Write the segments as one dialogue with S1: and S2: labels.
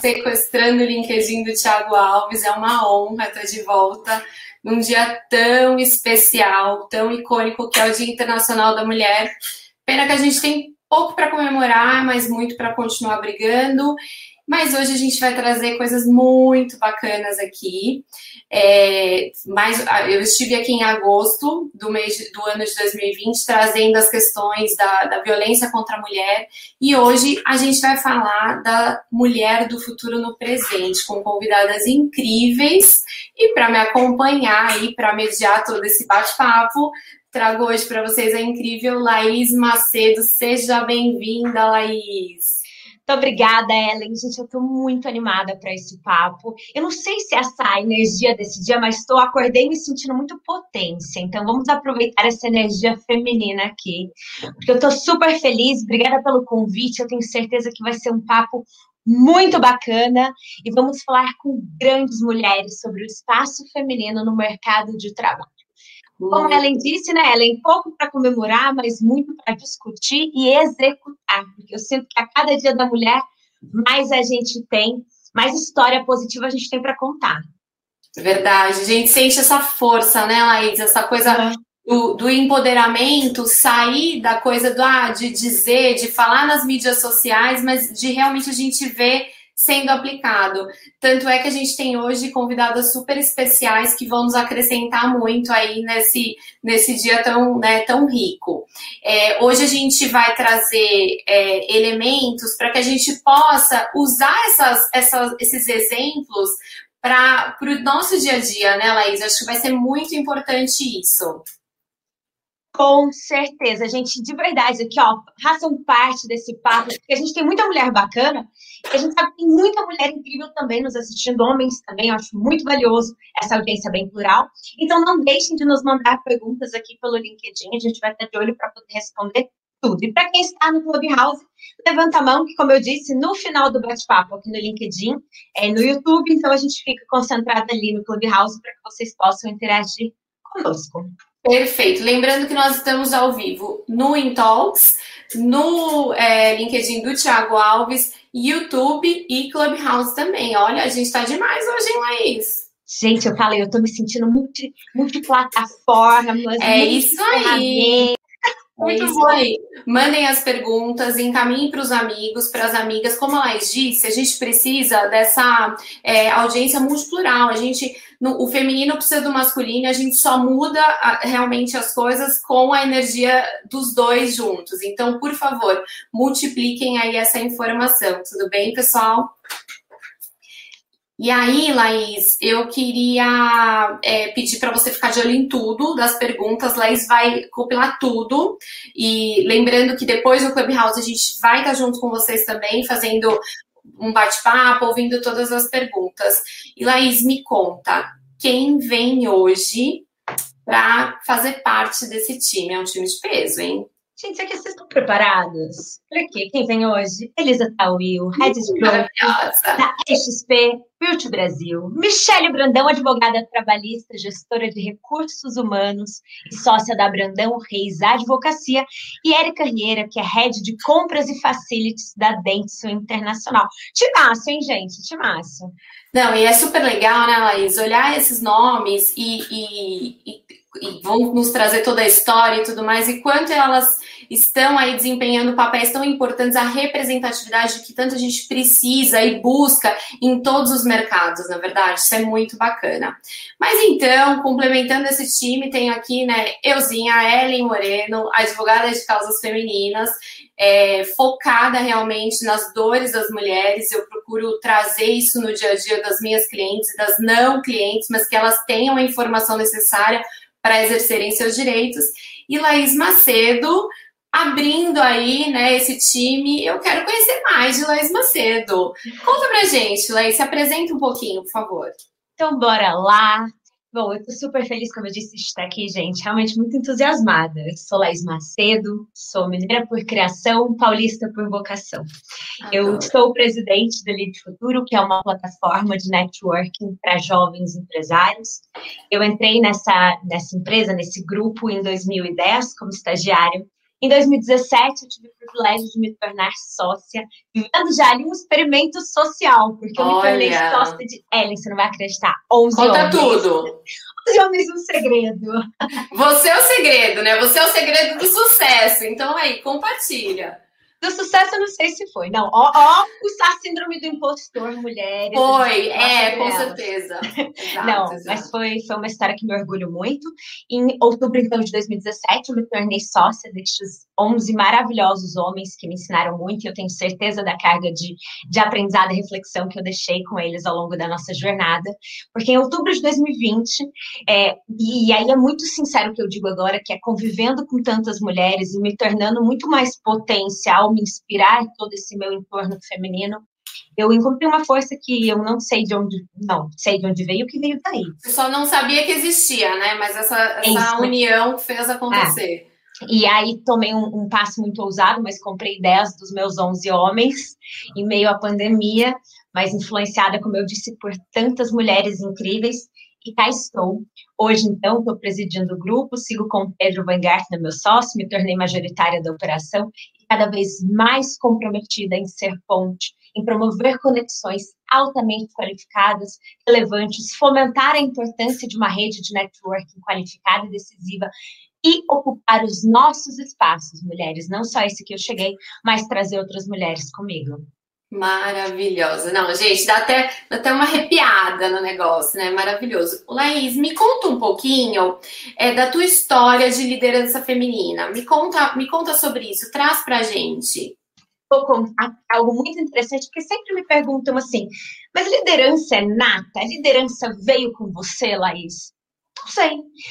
S1: sequestrando o LinkedIn do Thiago Alves. É uma honra estar de volta num dia tão especial, tão icônico que é o Dia Internacional da Mulher. Pena que a gente tem pouco para comemorar, mas muito para continuar brigando. Mas hoje a gente vai trazer coisas muito bacanas aqui. É, mais, eu estive aqui em agosto do mês do ano de 2020 trazendo as questões da, da violência contra a mulher e hoje a gente vai falar da mulher do futuro no presente com convidadas incríveis e para me acompanhar e para mediar todo esse bate-papo trago hoje para vocês a incrível Laís Macedo. Seja bem-vinda, Laís.
S2: Muito obrigada, Ellen. Gente, eu estou muito animada para esse papo. Eu não sei se essa energia desse dia, mas estou acordei me sentindo muito potência. Então, vamos aproveitar essa energia feminina aqui, porque eu estou super feliz. Obrigada pelo convite. Eu tenho certeza que vai ser um papo muito bacana e vamos falar com grandes mulheres sobre o espaço feminino no mercado de trabalho. Como Ellen disse, né, Ellen, pouco para comemorar, mas muito para discutir e executar, porque eu sinto que a cada dia da mulher, mais a gente tem, mais história positiva a gente tem para contar.
S1: Verdade, a gente sente essa força, né, Laís? Essa coisa do, do, empoderamento, sair da coisa do ah, de dizer, de falar nas mídias sociais, mas de realmente a gente ver sendo aplicado. Tanto é que a gente tem hoje convidadas super especiais que vão nos acrescentar muito aí nesse, nesse dia tão, né, tão rico. É, hoje a gente vai trazer é, elementos para que a gente possa usar essas, essas, esses exemplos para o nosso dia a dia, né, Laís? Acho que vai ser muito importante isso.
S2: Com certeza, gente, de verdade, aqui, ó, façam parte desse papo, porque a gente tem muita mulher bacana, a gente sabe que tem muita mulher incrível também nos assistindo, homens também, eu acho muito valioso essa audiência bem plural. Então, não deixem de nos mandar perguntas aqui pelo LinkedIn, a gente vai estar de olho para poder responder tudo. E para quem está no Clubhouse, levanta a mão, que, como eu disse, no final do bate-papo aqui no LinkedIn, é no YouTube, então a gente fica concentrado ali no Clubhouse para que vocês possam interagir conosco.
S1: Perfeito. Lembrando que nós estamos ao vivo no Intalks, no é, LinkedIn do Thiago Alves, YouTube e Clubhouse também. Olha, a gente está demais hoje, hein, Laís?
S2: Gente, eu falei, eu estou me sentindo multi, multiplataforma.
S1: É isso aí. Muito é bom aí. Mandem as perguntas, encaminhem para os amigos, para as amigas. Como a Laís disse, a gente precisa dessa é, audiência multiplural. A gente, no, o feminino precisa do masculino, a gente só muda a, realmente as coisas com a energia dos dois juntos. Então, por favor, multipliquem aí essa informação. Tudo bem, pessoal? E aí, Laís, eu queria é, pedir para você ficar de olho em tudo das perguntas. Laís vai compilar tudo. E lembrando que depois no Clubhouse a gente vai estar junto com vocês também, fazendo um bate-papo, ouvindo todas as perguntas. E Laís, me conta, quem vem hoje para fazer parte desse time? É um time de peso, hein?
S2: Gente, será que vocês estão preparados? Por aqui, quem vem hoje? Elisa Tawil, Head Stroke, da XP, Built Brasil, Michele Brandão, advogada trabalhista, gestora de recursos humanos e sócia da Brandão Reis Advocacia, e Érica Rieira, que é Head de Compras e Facilities da Dentsu Internacional. Timaço, hein, gente? Timaço.
S1: Não, e é super legal, né, Laís? Olhar esses nomes e, e, e, e vão nos trazer toda a história e tudo mais, e quanto elas estão aí desempenhando papéis tão importantes, a representatividade que tanto a gente precisa e busca em todos os mercados, na verdade, isso é muito bacana. Mas então, complementando esse time, tenho aqui, né, euzinha, Ellen Moreno, advogada de causas femininas, é, focada realmente nas dores das mulheres. Eu procuro trazer isso no dia a dia das minhas clientes das não clientes, mas que elas tenham a informação necessária para exercerem seus direitos. E Laís Macedo, abrindo aí, né, esse time. Eu quero conhecer mais de Laís Macedo. Conta pra gente, Laís, se apresenta um pouquinho, por favor.
S2: Então, bora lá. Bom, eu tô super feliz, como eu disse, de estar aqui, gente, realmente muito entusiasmada. sou Laís Macedo, sou mineira por criação, paulista por vocação. Adoro. Eu sou presidente do Lead Futuro, que é uma plataforma de networking para jovens empresários. Eu entrei nessa, nessa empresa, nesse grupo, em 2010, como estagiária, Em 2017, eu tive o privilégio de me tornar sócia, vivendo já ali um experimento social, porque eu Olha. me tornei sócia de Ellen, você não vai acreditar, 11
S1: Conta
S2: homens.
S1: tudo.
S2: 11 homens um segredo.
S1: Você é o segredo, né? Você é o segredo do sucesso. Então aí, compartilha.
S2: Do sucesso, eu não sei se foi. Não, ó, ó síndrome do impostor, mulheres.
S1: Foi, é, com certeza.
S2: Exato, não, exato. mas foi, foi uma história que me orgulho muito. Em outubro, então, de 2017, eu me tornei sócia destes 11 maravilhosos homens que me ensinaram muito. E eu tenho certeza da carga de, de aprendizado e reflexão que eu deixei com eles ao longo da nossa jornada. Porque em outubro de 2020, é, e, e aí é muito sincero o que eu digo agora, que é convivendo com tantas mulheres e me tornando muito mais potencial me inspirar todo esse meu entorno feminino, eu encontrei uma força que eu não sei de onde, não, sei de onde veio, que veio daí.
S1: Você só não sabia que existia, né? Mas essa, essa união fez acontecer.
S2: É. E aí tomei um, um, passo muito ousado, mas comprei 10 dos meus 11 homens em meio à pandemia, mas influenciada, como eu disse, por tantas mulheres incríveis. E cá estou. Hoje, então, estou presidindo o grupo, sigo com o Pedro Van Gartner, meu sócio, me tornei majoritária da operação cada vez mais comprometida em ser ponte, em promover conexões altamente qualificadas, relevantes, fomentar a importância de uma rede de networking qualificada e decisiva e ocupar os nossos espaços, mulheres, não só esse que eu cheguei, mas trazer outras mulheres comigo.
S1: Maravilhosa. Não, gente, dá até, dá até uma arrepiada no negócio, né? Maravilhoso. Laís, me conta um pouquinho é, da tua história de liderança feminina. Me conta, me conta sobre isso. Traz pra gente.
S2: Vou contar algo muito interessante, porque sempre me perguntam assim, mas liderança é nata? A liderança veio com você, Laís? Não sei,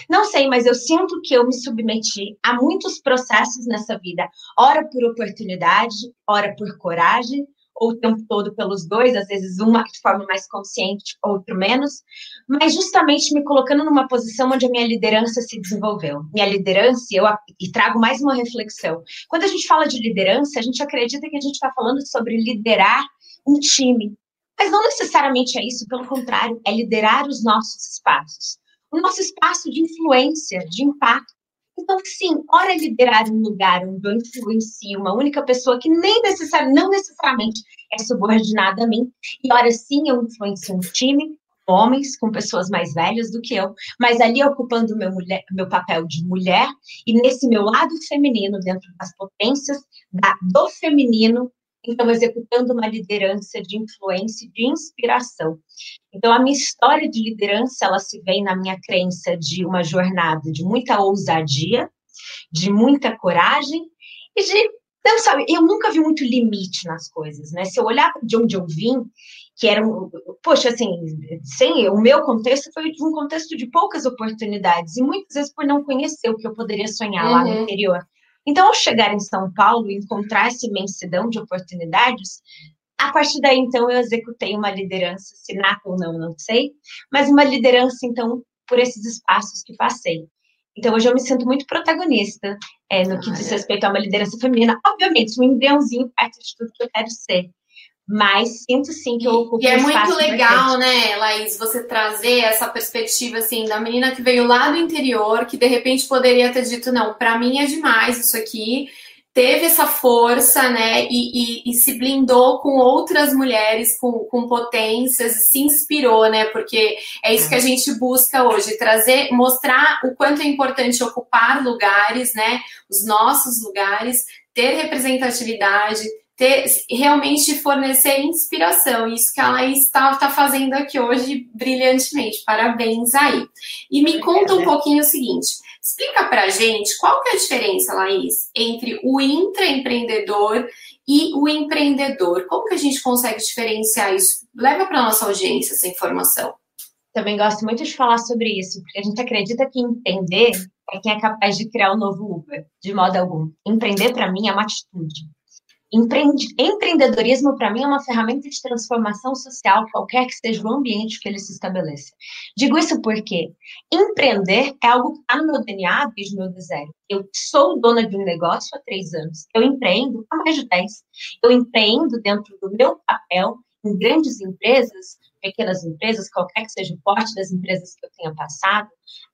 S2: não sei, mas eu sinto que eu me submeti a muitos processos nessa vida, ora por oportunidade, ora por coragem, ou o tempo todo pelos dois, às vezes uma de forma mais consciente, outro menos, mas justamente me colocando numa posição onde a minha liderança se desenvolveu. Minha liderança, eu e trago mais uma reflexão. Quando a gente fala de liderança, a gente acredita que a gente está falando sobre liderar um time, mas não necessariamente é isso, pelo contrário, é liderar os nossos espaços. O nosso espaço de influência, de impacto. Então, sim, ora liderar um lugar onde eu influencio uma única pessoa que nem não necessariamente é subordinada a mim, e ora sim eu influencio um time, homens com pessoas mais velhas do que eu, mas ali ocupando meu, mulher, meu papel de mulher, e nesse meu lado feminino, dentro das potências da, do feminino, então executando uma liderança de influência e de inspiração. Então a minha história de liderança, ela se vem na minha crença de uma jornada de muita ousadia, de muita coragem e de não sabe, eu nunca vi muito limite nas coisas, né? Se eu olhar de onde eu vim, que era um, poxa, assim, sem o meu contexto foi um contexto de poucas oportunidades e muitas vezes por não conhecer o que eu poderia sonhar uhum. lá no uhum. interior. Então, ao chegar em São Paulo e encontrar essa imensidão de oportunidades, a partir daí, então, eu executei uma liderança, se nata ou não, não sei, mas uma liderança, então, por esses espaços que passei. Então, hoje eu me sinto muito protagonista é, no que diz respeito a uma liderança feminina. Obviamente, um embriãozinho perto de tudo que eu quero ser. Mas sinto sim que eu ocupo
S1: E é muito legal, né, Laís, você trazer essa perspectiva assim da menina que veio lá do interior, que de repente poderia ter dito, não, para mim é demais isso aqui. Teve essa força, né, e, e, e se blindou com outras mulheres com, com potências, se inspirou, né, porque é isso que a gente busca hoje, trazer, mostrar o quanto é importante ocupar lugares, né, os nossos lugares, ter representatividade, ter, realmente fornecer inspiração. Isso que a Laís está tá fazendo aqui hoje brilhantemente. Parabéns aí. E me conta um pouquinho o seguinte: explica pra gente qual que é a diferença, Laís, entre o intraempreendedor e o empreendedor. Como que a gente consegue diferenciar isso? Leva para nossa audiência essa informação.
S2: Também gosto muito de falar sobre isso, porque a gente acredita que empreender é quem é capaz de criar o um novo Uber, de modo algum. Empreender, para mim, é uma atitude. Empreende, empreendedorismo, para mim, é uma ferramenta de transformação social, qualquer que seja o ambiente que ele se estabeleça. Digo isso porque empreender é algo que está no meu DNA desde o meu deserto. Eu sou dona de um negócio há três anos. Eu empreendo há mais de dez. Eu empreendo dentro do meu papel em grandes empresas pequenas empresas, qualquer que seja o porte das empresas que eu tenha passado,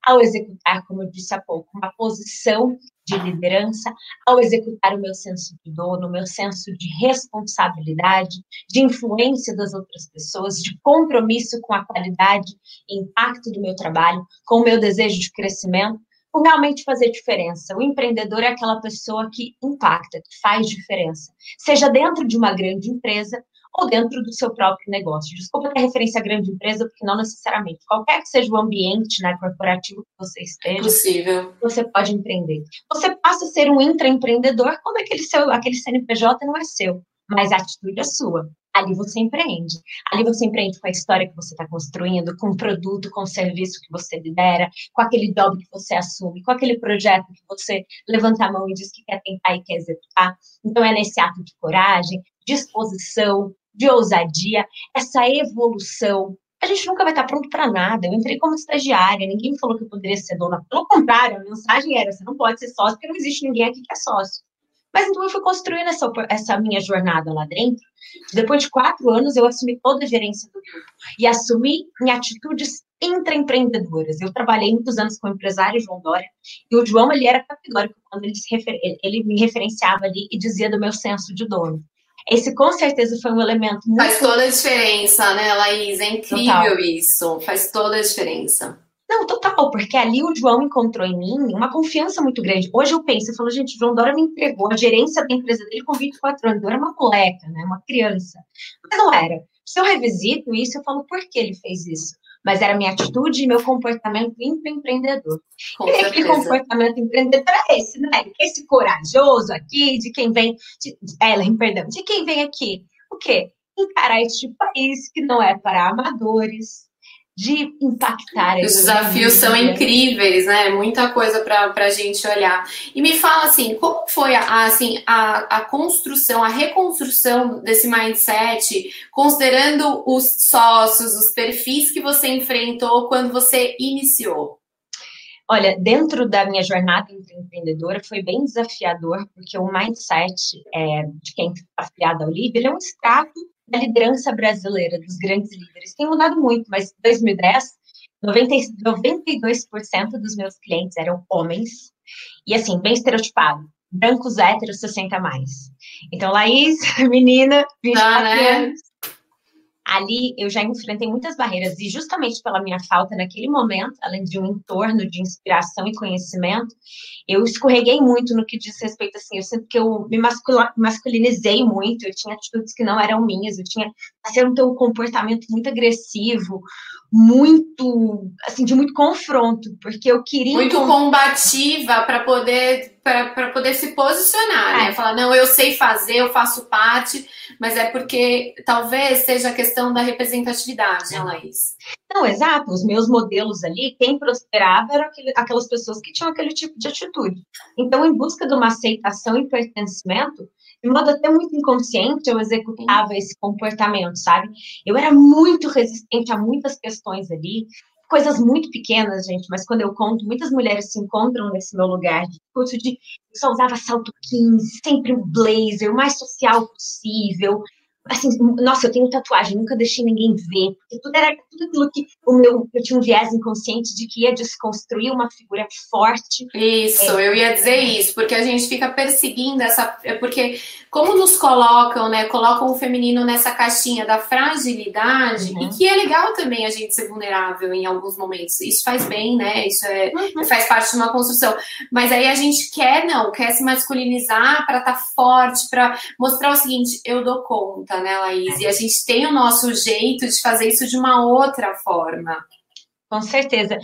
S2: ao executar, como eu disse há pouco, uma posição de liderança, ao executar o meu senso de dono, o meu senso de responsabilidade, de influência das outras pessoas, de compromisso com a qualidade e impacto do meu trabalho, com o meu desejo de crescimento, por realmente fazer diferença. O empreendedor é aquela pessoa que impacta, que faz diferença, seja dentro de uma grande empresa ou dentro do seu próprio negócio. Desculpa ter referência a grande empresa, porque não necessariamente. Qualquer que seja o ambiente né, corporativo que você esteja,
S1: Possível.
S2: você pode empreender. Você passa a ser um intraempreendedor quando aquele, seu, aquele CNPJ não é seu, mas a atitude é sua. Ali você empreende. Ali você empreende com a história que você está construindo, com o produto, com o serviço que você lidera, com aquele job que você assume, com aquele projeto que você levanta a mão e diz que quer tentar e quer executar. Então, é nesse ato de coragem, disposição, de ousadia, essa evolução. A gente nunca vai estar pronto para nada. Eu entrei como estagiária, ninguém me falou que eu poderia ser dona. Pelo contrário, a mensagem era: você não pode ser sócio, porque não existe ninguém aqui que é sócio. Mas então eu fui construindo essa, essa minha jornada lá dentro. Depois de quatro anos, eu assumi toda a gerência do grupo e assumi em atitudes intraempreendedoras. Eu trabalhei muitos anos com o empresário João Dória e o João ele era categórico quando ele, refer... ele me referenciava ali e dizia do meu senso de dono. Esse com certeza foi um elemento muito.
S1: Faz toda a diferença, né, Laís? É incrível Total. isso. Faz toda a diferença.
S2: Não, total, porque ali o João encontrou em mim uma confiança muito grande. Hoje eu penso, eu falo, gente, o João Dora me entregou a gerência da empresa dele com 24 anos. Eu era uma moleca, né? Uma criança. Mas não era. Se eu revisito isso, eu falo, por que ele fez isso? Mas era minha atitude e meu comportamento empreendedor. Com e aquele comportamento empreendedor é esse, né? Esse corajoso aqui, de quem vem, de, Ellen, perdão, de quem vem aqui. O quê? Encarar este país que não é para amadores, de impactar.
S1: Os desafios são incríveis, né? Muita coisa para a gente olhar. E me fala assim, como foi a, assim, a, a construção, a reconstrução desse mindset, considerando os sócios, os perfis que você enfrentou quando você iniciou?
S2: Olha, dentro da minha jornada empreendedora foi bem desafiador, porque o mindset é, de quem está afiliado ao LIB, é um extrato da liderança brasileira, dos grandes líderes. Tem mudado muito, mas em 2010, 90, 92% dos meus clientes eram homens. E assim, bem estereotipado. Brancos, héteros, 60 mais. Então, Laís, menina, 24 ah, né? anos, ali eu já enfrentei muitas barreiras e justamente pela minha falta naquele momento, além de um entorno de inspiração e conhecimento, eu escorreguei muito no que diz respeito assim, eu sinto que eu me masculinizei muito, eu tinha atitudes que não eram minhas, eu tinha assim, um comportamento muito agressivo, muito assim de muito confronto, porque eu queria
S1: muito combativa para poder para poder se posicionar, né? é. Falar, não, eu sei fazer, eu faço parte, mas é porque talvez seja a questão da representatividade, né, Laís?
S2: Não, exato. Os meus modelos ali, quem prosperava eram aquelas pessoas que tinham aquele tipo de atitude. Então, em busca de uma aceitação e pertencimento, de modo até muito inconsciente, eu executava esse comportamento, sabe? Eu era muito resistente a muitas questões ali, coisas muito pequenas, gente, mas quando eu conto, muitas mulheres se encontram nesse meu lugar de curso de só usava salto 15, sempre o blazer, o mais social possível, assim, nossa, eu tenho tatuagem, nunca deixei ninguém ver, porque tudo era tudo aquilo que o meu, eu tinha um viés inconsciente de que ia desconstruir uma figura forte.
S1: Isso, é, eu ia dizer isso, porque a gente fica perseguindo essa, é porque como nos colocam, né, colocam o feminino nessa caixinha da fragilidade, uhum. e que é legal também a gente ser vulnerável em alguns momentos, isso faz bem, né, isso é, uhum. faz parte de uma construção, mas aí a gente quer, não, quer se masculinizar para estar tá forte, para mostrar o seguinte, eu dou conta, né, Laís? E a gente tem o nosso jeito de fazer isso de uma outra forma.
S2: Com certeza.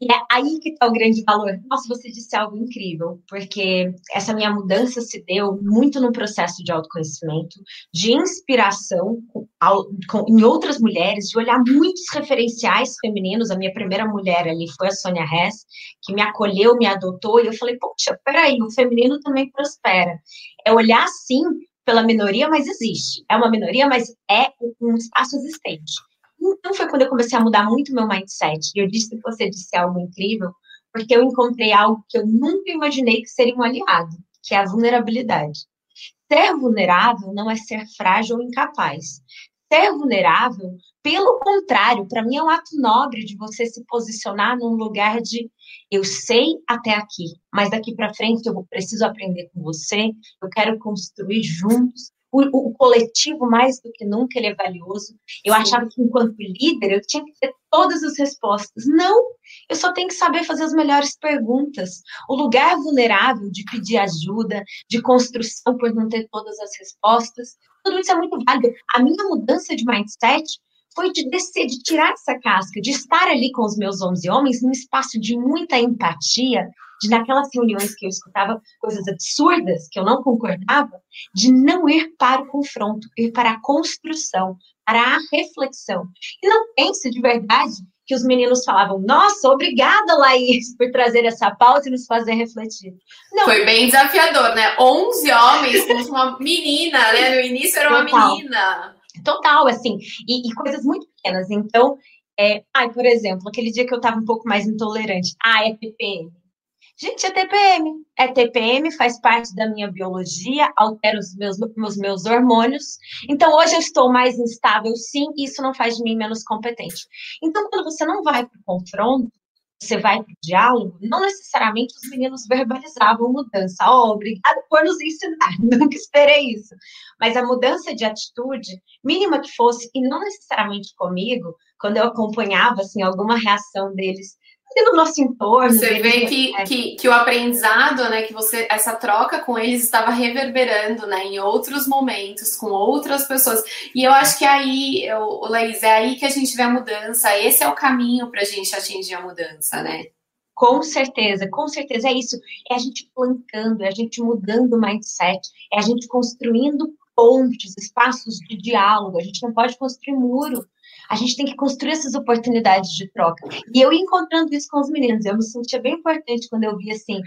S2: E é aí que está o grande valor. Nossa, você disse algo incrível, porque essa minha mudança se deu muito no processo de autoconhecimento, de inspiração ao, com, em outras mulheres, de olhar muitos referenciais femininos. A minha primeira mulher ali foi a Sônia Hess, que me acolheu, me adotou, e eu falei, poxa, peraí, o feminino também prospera. É olhar, sim, pela minoria, mas existe. É uma minoria, mas é um espaço existente. Então foi quando eu comecei a mudar muito meu mindset. E eu disse que você disse algo incrível, porque eu encontrei algo que eu nunca imaginei que seria um aliado, que é a vulnerabilidade. Ser vulnerável não é ser frágil ou incapaz. Ser vulnerável, pelo contrário, para mim é um ato nobre de você se posicionar num lugar de eu sei até aqui, mas daqui para frente eu preciso aprender com você, eu quero construir juntos. O, o, coletivo, mais do que nunca, ele é valioso. Eu Sim. achava que, enquanto líder, eu tinha que ter todas as respostas. Não, eu só tenho que saber fazer as melhores perguntas. O lugar vulnerável de pedir ajuda, de construção por não ter todas as respostas, tudo isso é muito válido. A minha mudança de mindset foi de descer, de tirar essa casca, de estar ali com os meus 11 homens num espaço de muita empatia, de naquelas reuniões que eu escutava coisas absurdas que eu não concordava, de não ir para o confronto, ir para a construção, para a reflexão. E não pense de verdade que os meninos falavam, nossa, obrigada, Laís, por trazer essa pauta e nos fazer refletir.
S1: Não. Foi bem desafiador, né? 11 homens com uma menina, né? No início era uma Total. menina.
S2: Total, assim, e, e coisas muito pequenas. Então, é, ai, por exemplo, aquele dia que eu estava um pouco mais intolerante, ah, é TPM. Gente, é TPM. É TPM, faz parte da minha biologia, altera os meus, os meus hormônios. Então, hoje eu estou mais instável, sim, e isso não faz de mim menos competente. Então, quando você não vai para o confronto, você vai para o diálogo, não necessariamente os meninos verbalizavam mudança. Oh, obrigada por nos ensinar, nunca esperei isso. Mas a mudança de atitude, mínima que fosse, e não necessariamente comigo, quando eu acompanhava assim, alguma reação deles no nosso entorno.
S1: Você vê que, é. que, que, o aprendizado, né, que você, essa troca com eles estava reverberando, né, em outros momentos, com outras pessoas. E eu acho que aí, o Laís, é aí que a gente vê a mudança. Esse é o caminho para a gente atingir a mudança, né?
S2: Com certeza, com certeza é isso. É a gente plantando, é a gente mudando o mindset, é a gente construindo pontes, espaços de diálogo. A gente não pode construir muro. A gente tem que construir essas oportunidades de troca. E eu encontrando isso com os meninos, eu me sentia bem importante quando eu vi assim,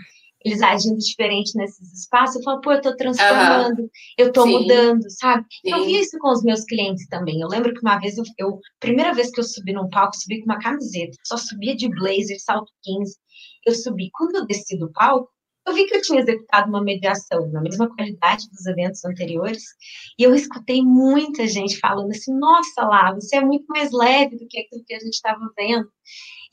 S2: eles agindo diferente nesses espaços, eu falo, pô, eu tô transformando, uhum. eu tô Sim. mudando, sabe? Sim. Eu vi isso com os meus clientes também. Eu lembro que uma vez eu, eu, primeira vez que eu subi num palco, subi com uma camiseta, só subia de blazer, salto 15. Eu subi. Quando eu desci do palco, eu vi que eu tinha executado uma mediação na mesma qualidade dos eventos anteriores, e eu escutei muita gente falando assim: nossa, lá, você é muito mais leve do que aquilo que a gente estava vendo.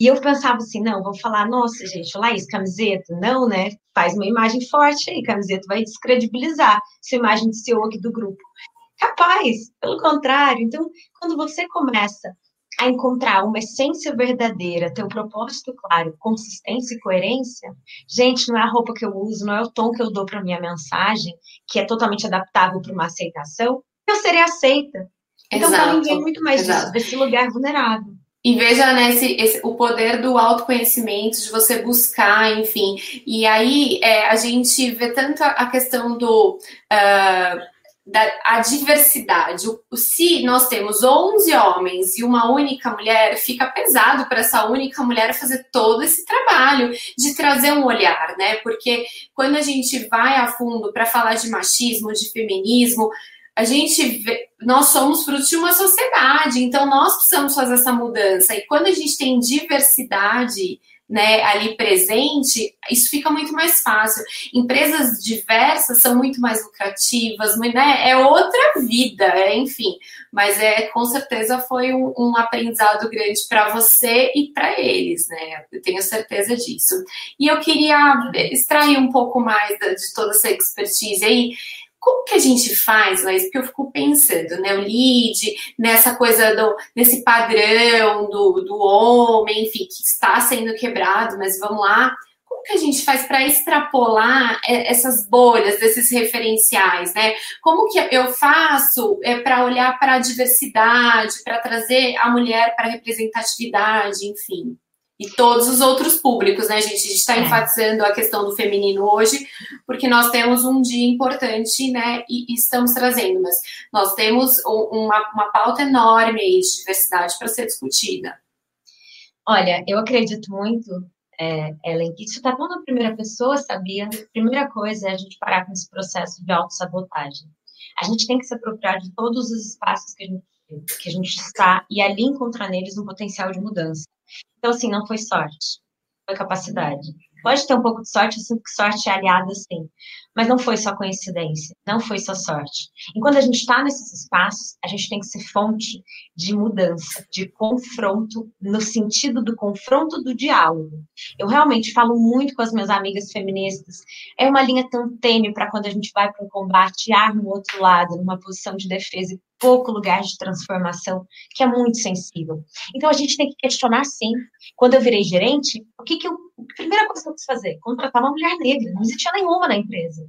S2: E eu pensava assim: não, vou falar, nossa, gente, Laís, camiseta, não, né? Faz uma imagem forte aí, camiseta vai descredibilizar sua imagem de CEO aqui do grupo. Capaz, pelo contrário. Então, quando você começa a encontrar uma essência verdadeira, ter um propósito claro, consistência e coerência, gente, não é a roupa que eu uso, não é o tom que eu dou para minha mensagem, que é totalmente adaptável para uma aceitação, eu serei aceita. Então, para mim, vem muito mais disso, desse lugar vulnerável.
S1: E veja, né, esse, esse, o poder do autoconhecimento, de você buscar, enfim. E aí é, a gente vê tanto a questão do. Uh, da, a diversidade. O, se nós temos 11 homens e uma única mulher, fica pesado para essa única mulher fazer todo esse trabalho de trazer um olhar, né? Porque quando a gente vai a fundo para falar de machismo, de feminismo, a gente vê, nós somos fruto de uma sociedade, então nós precisamos fazer essa mudança. E quando a gente tem diversidade, né, ali presente, isso fica muito mais fácil. Empresas diversas são muito mais lucrativas, né, é outra vida, é, enfim. Mas é com certeza foi um, um aprendizado grande para você e para eles, né? Eu tenho certeza disso. E eu queria extrair um pouco mais de toda essa expertise aí como que a gente faz, Laís? Porque eu fico pensando, né? O lead, nessa coisa do, nesse padrão do, do homem, enfim, que está sendo quebrado, mas vamos lá. Como que a gente faz para extrapolar essas bolhas, desses referenciais, né? Como que eu faço é, para olhar para a diversidade, para trazer a mulher para representatividade, enfim? E todos os outros públicos, né, gente? A gente está é. enfatizando a questão do feminino hoje, porque nós temos um dia importante, né, e, e estamos trazendo, mas nós temos uma, uma pauta enorme aí de diversidade para ser discutida.
S2: Olha, eu acredito muito, é, Ellen, que isso está tão na primeira pessoa, sabia? A primeira coisa é a gente parar com esse processo de autossabotagem. A gente tem que se apropriar de todos os espaços que a gente que a gente está e ali encontrar neles um potencial de mudança. Então, assim, não foi sorte, foi capacidade. Pode ter um pouco de sorte, eu sinto que sorte é aliada, sim. Mas não foi só coincidência, não foi só sorte. E quando a gente está nesses espaços, a gente tem que ser fonte de mudança, de confronto, no sentido do confronto do diálogo. Eu realmente falo muito com as minhas amigas feministas. É uma linha tão tênue para quando a gente vai para um combate, ar no outro lado, numa posição de defesa e pouco lugar de transformação, que é muito sensível. Então a gente tem que questionar sim. Quando eu virei gerente, o que, que eu a primeira coisa que eu quis fazer, contratar uma mulher negra. Não existia nenhuma na empresa.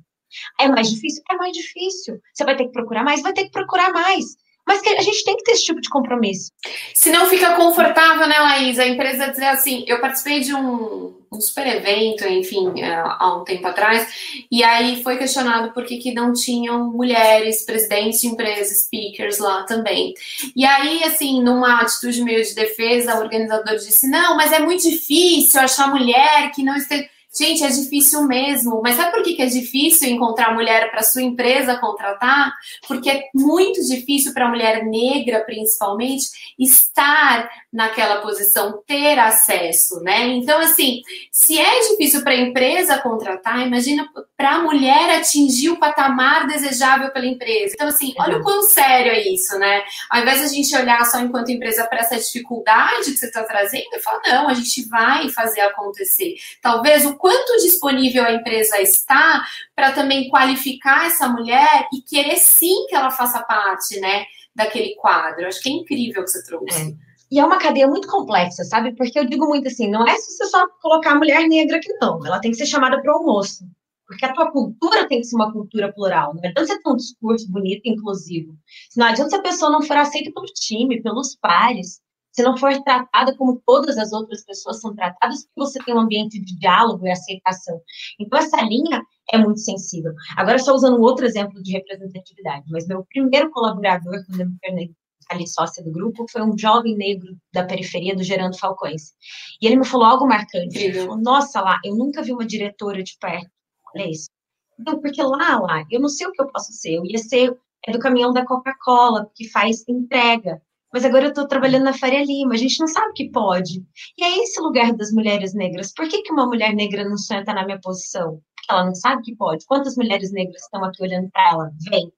S2: É mais difícil? É mais difícil. Você vai ter que procurar mais? Vai ter que procurar mais. Mas a gente tem que ter esse tipo de compromisso.
S1: Se não fica confortável, né, Laís? A empresa dizer assim, eu participei de um, um super evento, enfim, é, há um tempo atrás, e aí foi questionado por que, que não tinham mulheres presidentes de empresas, speakers lá também. E aí, assim, numa atitude meio de defesa, o organizador disse, não, mas é muito difícil achar mulher que não esteja Gente, é difícil mesmo. Mas sabe por que, que é difícil encontrar mulher para sua empresa contratar? Porque é muito difícil para a mulher negra, principalmente, estar naquela posição, ter acesso, né? Então, assim, se é difícil para a empresa contratar, imagina para a mulher atingir o patamar desejável pela empresa. Então, assim, olha o quão sério é isso, né? Ao invés de a gente olhar só enquanto empresa para essa dificuldade que você está trazendo, eu falo, não, a gente vai fazer acontecer. Talvez o quanto disponível a empresa está para também qualificar essa mulher e querer sim que ela faça parte, né, daquele quadro. Acho que é incrível o que você trouxe.
S2: É. E é uma cadeia muito complexa, sabe? Porque eu digo muito assim, não é você só colocar a mulher negra que não, ela tem que ser chamada para o almoço. Porque a tua cultura tem que ser uma cultura plural. Não adianta você ter um discurso bonito inclusivo. Não adianta se a pessoa não for aceita pelo time, pelos pares se não for tratada como todas as outras pessoas são tratadas, que você tem um ambiente de diálogo e aceitação. Então, essa linha é muito sensível. Agora, só usando outro exemplo de representatividade, mas meu primeiro colaborador, quando eu me tornei ali sócia do grupo, foi um jovem negro da periferia do Gerando Falcões. E ele me falou algo marcante. Ele falou, nossa, lá, eu nunca vi uma diretora de perto. Olha isso. Não, porque lá, lá, eu não sei o que eu posso ser. Eu ia ser é do caminhão da Coca-Cola, que faz entrega mas agora eu estou trabalhando na Faria Lima, a gente não sabe que pode. E é esse lugar das mulheres negras. Por que, que uma mulher negra não senta na minha posição? Porque ela não sabe que pode. Quantas mulheres negras estão aqui olhando para ela? Vem,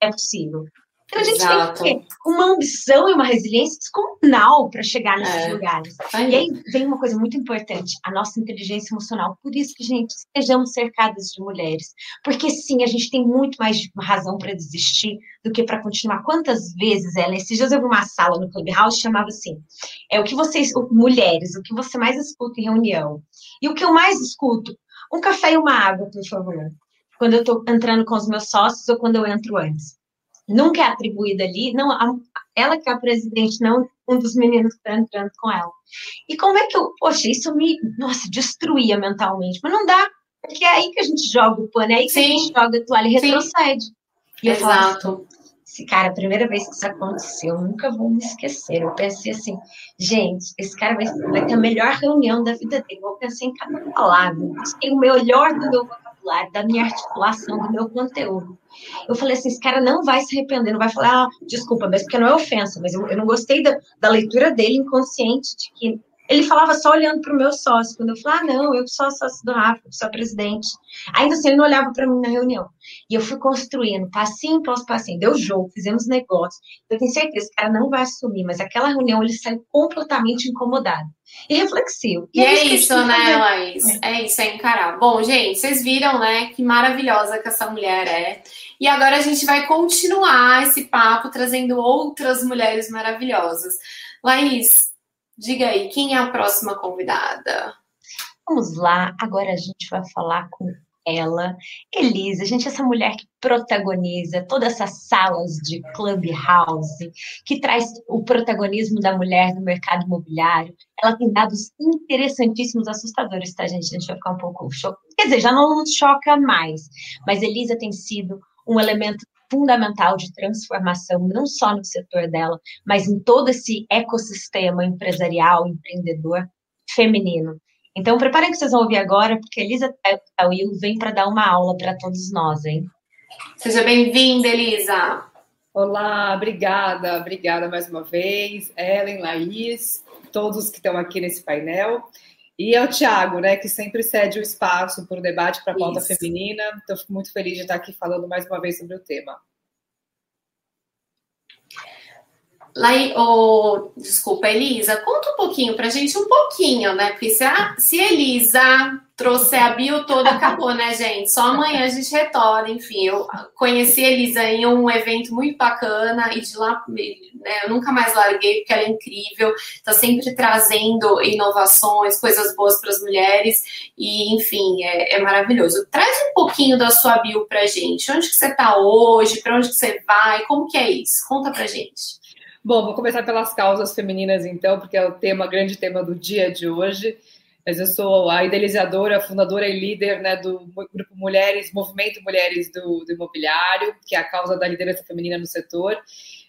S2: é possível. Então a gente Exato. tem que ter uma ambição e uma resiliência descomunal para chegar nesses é. lugares. Aí. E aí vem uma coisa muito importante, a nossa inteligência emocional. Por isso que, gente, estejamos cercadas de mulheres. Porque sim, a gente tem muito mais razão para desistir do que para continuar. Quantas vezes, ela, esses dias eu vi uma sala no Clubhouse chamava assim: é o que vocês, mulheres, o que você mais escuta em reunião. E o que eu mais escuto? Um café e uma água, por favor. Quando eu estou entrando com os meus sócios ou quando eu entro antes nunca é atribuída ali, não, a, ela que é a presidente, não um dos meninos que está entrando com ela. E como é que eu, poxa, isso me, nossa, destruía mentalmente, mas não dá, porque é aí que a gente joga o pano, é aí que Sim. a gente joga a toalha e retrocede. E eu Exato. Falo, esse cara, a primeira vez que isso aconteceu, eu nunca vou me esquecer. Eu pensei assim, gente, esse cara vai, vai ter a melhor reunião da vida dele. Eu pensei em cada palavra, tem o melhor do meu vocabulário, da minha articulação, do meu conteúdo. Eu falei assim, esse cara não vai se arrepender, não vai falar, ah, desculpa, mas porque não é ofensa, mas eu, eu não gostei da, da leitura dele inconsciente de que ele falava só olhando para o meu sócio. Quando eu falei, ah, não, eu sou sócio do Rafa, sou presidente. Ainda assim, ele não olhava para mim na reunião. E eu fui construindo, passinho após passinho. Deu jogo, fizemos negócio. Eu tenho certeza que o cara não vai assumir, mas aquela reunião ele saiu completamente incomodado e reflexivo.
S1: E, e é, isso, isso né, fazer. Laís? É. é isso, é encarar. Bom, gente, vocês viram, né, que maravilhosa que essa mulher é. E agora a gente vai continuar esse papo trazendo outras mulheres maravilhosas. Laís, diga aí, quem é a próxima convidada?
S2: Vamos lá, agora a gente vai falar com ela, Elisa, gente, essa mulher que protagoniza todas essas salas de clubhouse, que traz o protagonismo da mulher no mercado imobiliário. Ela tem dados interessantíssimos, assustadores, tá, gente? A gente vai ficar um pouco chocado. Quer dizer, já não choca mais, mas Elisa tem sido um elemento fundamental de transformação, não só no setor dela, mas em todo esse ecossistema empresarial, empreendedor feminino. Então, preparem que vocês vão ouvir agora, porque Elisa Tawil vem para dar uma aula para todos nós, hein?
S1: Seja bem-vinda, Elisa.
S3: Olá, obrigada, obrigada mais uma vez, Ellen, Laís, todos que estão aqui nesse painel. E ao Tiago, né, que sempre cede o espaço para o debate para a pauta Isso. feminina. Então, fico muito feliz de estar aqui falando mais uma vez sobre o tema.
S1: Lai, oh, desculpa, Elisa, conta um pouquinho pra gente, um pouquinho, né? Porque se a, se Elisa trouxer a bio toda, acabou, né, gente? Só amanhã a gente retorna. Enfim, eu conheci a Elisa em um evento muito bacana e de lá né, eu nunca mais larguei, porque ela é incrível, tá sempre trazendo inovações, coisas boas para as mulheres, e enfim, é, é, maravilhoso. Traz um pouquinho da sua bio pra gente. Onde que você tá hoje? Para onde que você vai? Como que é isso? Conta pra gente.
S3: Bom, vou começar pelas causas femininas, então, porque é o tema, grande tema do dia de hoje. Mas eu sou a idealizadora, fundadora e líder né, do grupo Mulheres, Movimento Mulheres do, do Imobiliário, que é a causa da liderança feminina no setor.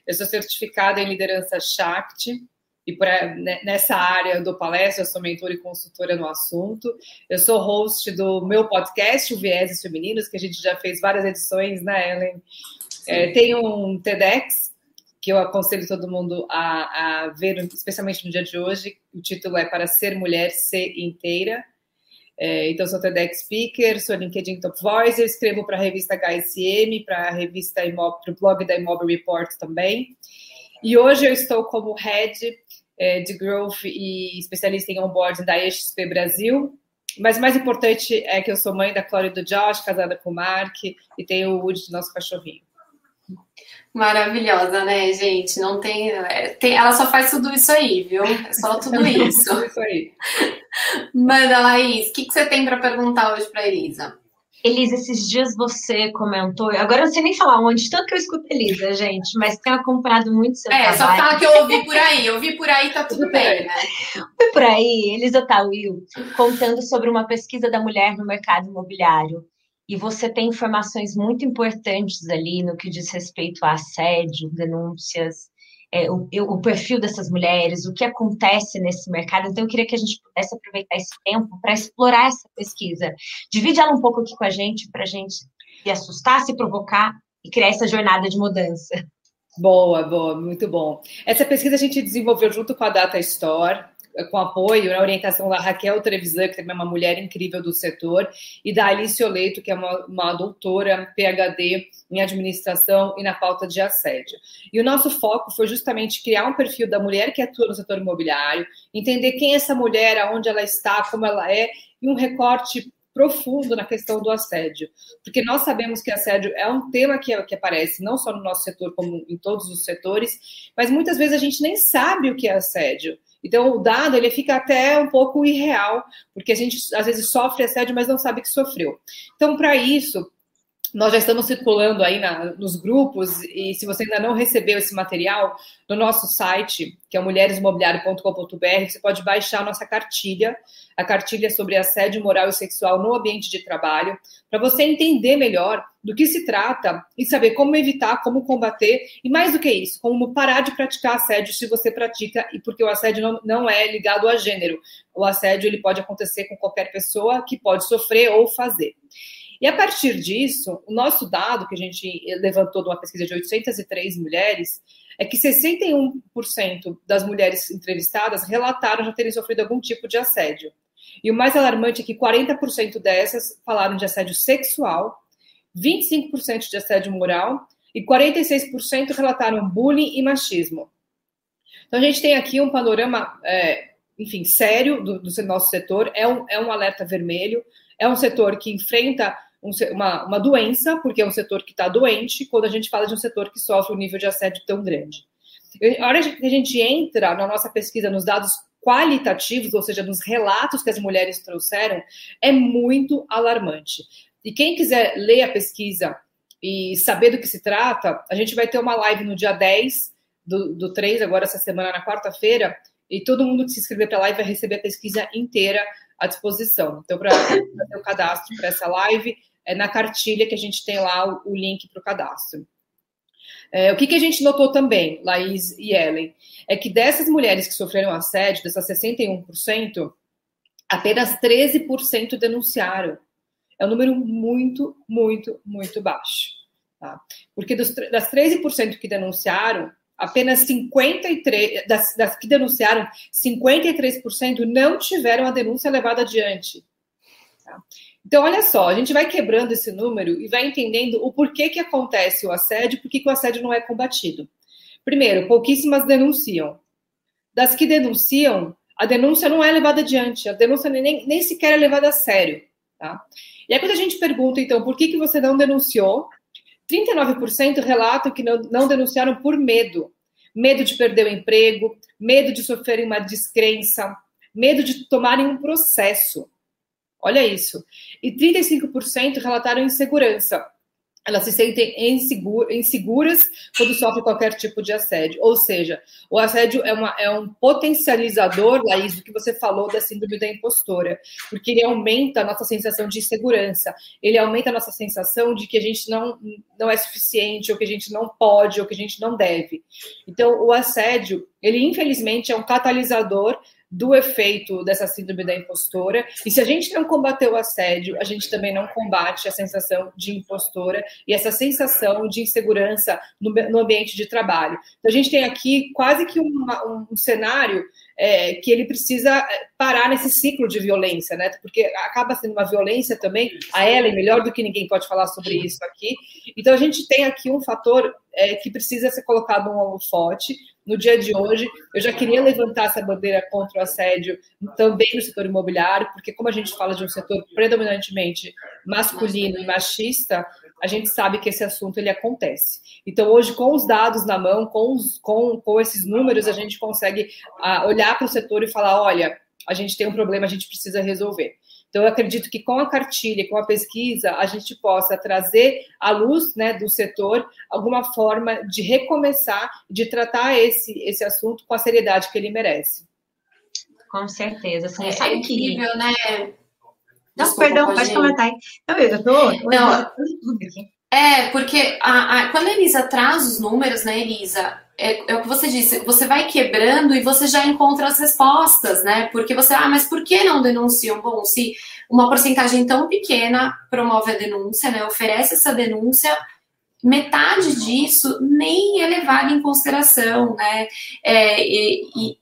S3: Eu sou certificada em liderança Shakti, e pra, né, nessa área do palestra, eu sou mentora e consultora no assunto. Eu sou host do meu podcast, o Vieses Femininos, que a gente já fez várias edições, né, Ellen? É, tem um TEDx que eu aconselho todo mundo a, a, ver, especialmente no dia de hoje. O título é Para Ser Mulher, Ser Inteira. É, então, sou TEDx Speaker, sou LinkedIn Top Voice, eu escrevo para a revista HSM, para a revista para o blog da Imóvel Report também. E hoje eu estou como Head é, de Growth e especialista em onboarding da XP Brasil. Mas mais importante é que eu sou mãe da Clara e do Josh, casada com o Mark, e tenho o Woody, nosso cachorrinho.
S1: Maravilhosa, né, gente? Não tem, é, tem, Ela só faz tudo isso aí, viu? É só tudo isso. tudo isso aí. Manda, Laís, o que, que você tem para perguntar hoje para Elisa?
S2: Elisa, esses dias você comentou, agora eu não sei nem falar onde, tanto que eu escuto Elisa, gente, mas tenho acompanhado muito seu
S1: é,
S2: trabalho. É,
S1: só fala que eu ouvi por aí, eu ouvi por aí, tá tudo bem, né?
S2: Ouvi por aí, Elisa Tawil, contando sobre uma pesquisa da mulher no mercado imobiliário e você tem informações muito importantes ali no que diz respeito a assédio, denúncias, é, o, o, perfil dessas mulheres, o que acontece nesse mercado. Então, eu queria que a gente pudesse aproveitar esse tempo para explorar essa pesquisa. Divide ela um pouco aqui com a gente, para a gente se assustar, se provocar e criar essa jornada de mudança.
S3: Boa, boa, muito bom. Essa pesquisa a gente desenvolveu junto com a Data Store, com apoio, na orientação da Raquel Trevisan, que também é uma mulher incrível do setor, e da Alice Oleito, que é uma, uma doutora PhD em administração e na pauta de assédio. E o nosso foco foi justamente criar um perfil da mulher que atua no setor imobiliário, entender quem é essa mulher, aonde ela está, como ela é, e um recorte profundo na questão do assédio, porque nós sabemos que assédio é um tema que, que aparece não só no nosso setor, como em todos os setores, mas muitas vezes a gente nem sabe o que é assédio. Então, o dado ele fica até um pouco irreal, porque a gente às vezes sofre assédio, mas não sabe que sofreu. Então, para isso, nós já estamos circulando aí na, nos grupos, e se você ainda não recebeu esse material, no nosso site, que é mulheresimobiliário.com.br, você pode baixar a nossa cartilha, a cartilha sobre assédio moral e sexual no ambiente de trabalho, para você entender melhor do que se trata e saber como evitar, como combater, e mais do que isso, como parar de praticar assédio se você pratica, e porque o assédio não, não é ligado a gênero. O assédio ele pode acontecer com qualquer pessoa que pode sofrer ou fazer. E a partir disso, o nosso dado que a gente levantou de uma pesquisa de 803 mulheres é que 61% das mulheres entrevistadas relataram já terem sofrido algum tipo de assédio. E o mais alarmante é que 40% dessas falaram de assédio sexual, 25% de assédio moral e 46% relataram bullying e machismo. Então a gente tem aqui um panorama, é, enfim, sério do, do nosso setor, é um, é um alerta vermelho, é um setor que enfrenta um, uma, uma doença, porque é um setor que está doente, quando a gente fala de um setor que sofre um nível de assédio tão grande. A hora que a gente entra na nossa pesquisa nos dados qualitativos, ou seja, nos relatos que as mulheres trouxeram, é muito alarmante. E quem quiser ler a pesquisa e saber do que se trata, a gente vai ter uma live no dia 10 do, do 3, agora essa semana, na quarta-feira, e todo mundo que se inscrever para a live vai receber a pesquisa inteira à disposição. Então, para fazer o cadastro para essa live, é na cartilha que a gente tem lá o, o link para o cadastro. É, o que, que a gente notou também, Laís e Ellen, é que dessas mulheres que sofreram assédio, dessas 61%, apenas 13% denunciaram. É um número muito, muito, muito baixo. Tá? Porque dos, das 13% que denunciaram, apenas 53 das, das que denunciaram, 53% não tiveram a denúncia levada adiante. Tá? Então, olha só, a gente vai quebrando esse número e vai entendendo o porquê que acontece o assédio, por que o assédio não é combatido. Primeiro, pouquíssimas denunciam. Das que denunciam, a denúncia não é levada adiante, a denúncia nem, nem sequer é levada a sério. Tá? E aí, quando a gente pergunta, então, por que, que você não denunciou, 39% relatam que não, não denunciaram por medo. Medo de perder o emprego, medo de sofrerem uma descrença, medo de tomarem um processo. Olha isso. E 35% relataram insegurança elas se sentem inseguras quando sofrem qualquer tipo de assédio. Ou seja, o assédio é, uma, é um potencializador, Laís, do que você falou da síndrome da impostora, porque ele aumenta a nossa sensação de insegurança, ele aumenta a nossa sensação de que a gente não, não é suficiente, ou que a gente não pode, ou que a gente não deve. Então, o assédio, ele infelizmente é um catalisador do efeito dessa síndrome da impostora. E se a gente não combater o assédio, a gente também não combate a sensação de impostora e essa sensação de insegurança no, no ambiente de trabalho. Então, a gente tem aqui quase que uma, um cenário é, que ele precisa é, parar nesse ciclo de violência, né? Porque acaba sendo uma violência também. A Ellen, melhor do que ninguém, pode falar sobre isso aqui. Então, a gente tem aqui um fator é, que precisa ser colocado um holofote, no dia de hoje. Eu já queria levantar essa bandeira contra o assédio também no setor imobiliário, porque como a gente fala de um setor predominantemente masculino e machista, a gente sabe que esse assunto ele acontece. Então, hoje, com os dados na mão, com, os, com, com esses números, a gente consegue uh, olhar para o setor e falar: olha, a gente tem um problema, a gente precisa resolver. Então, eu acredito que com a cartilha, com a pesquisa, a gente possa trazer à luz né, do setor alguma forma de recomeçar, de tratar esse, esse assunto com a seriedade que ele merece.
S2: Com certeza.
S1: Assim, é, sabe incrível, que... né?
S2: Não, Desculpa, perdão, pode, comentar. Não, eu tô. Não,
S1: é, porque a, a, quando a Elisa traz os números, né, Elisa? É, é, o que você disse, você vai quebrando e você já encontra as respostas, né? Porque você, ah, mas por que não denunciam? Bom, se uma porcentagem tão pequena promove a denúncia, né? Oferece essa denúncia, metade disso nem é levada em consideração, né? É, e, e,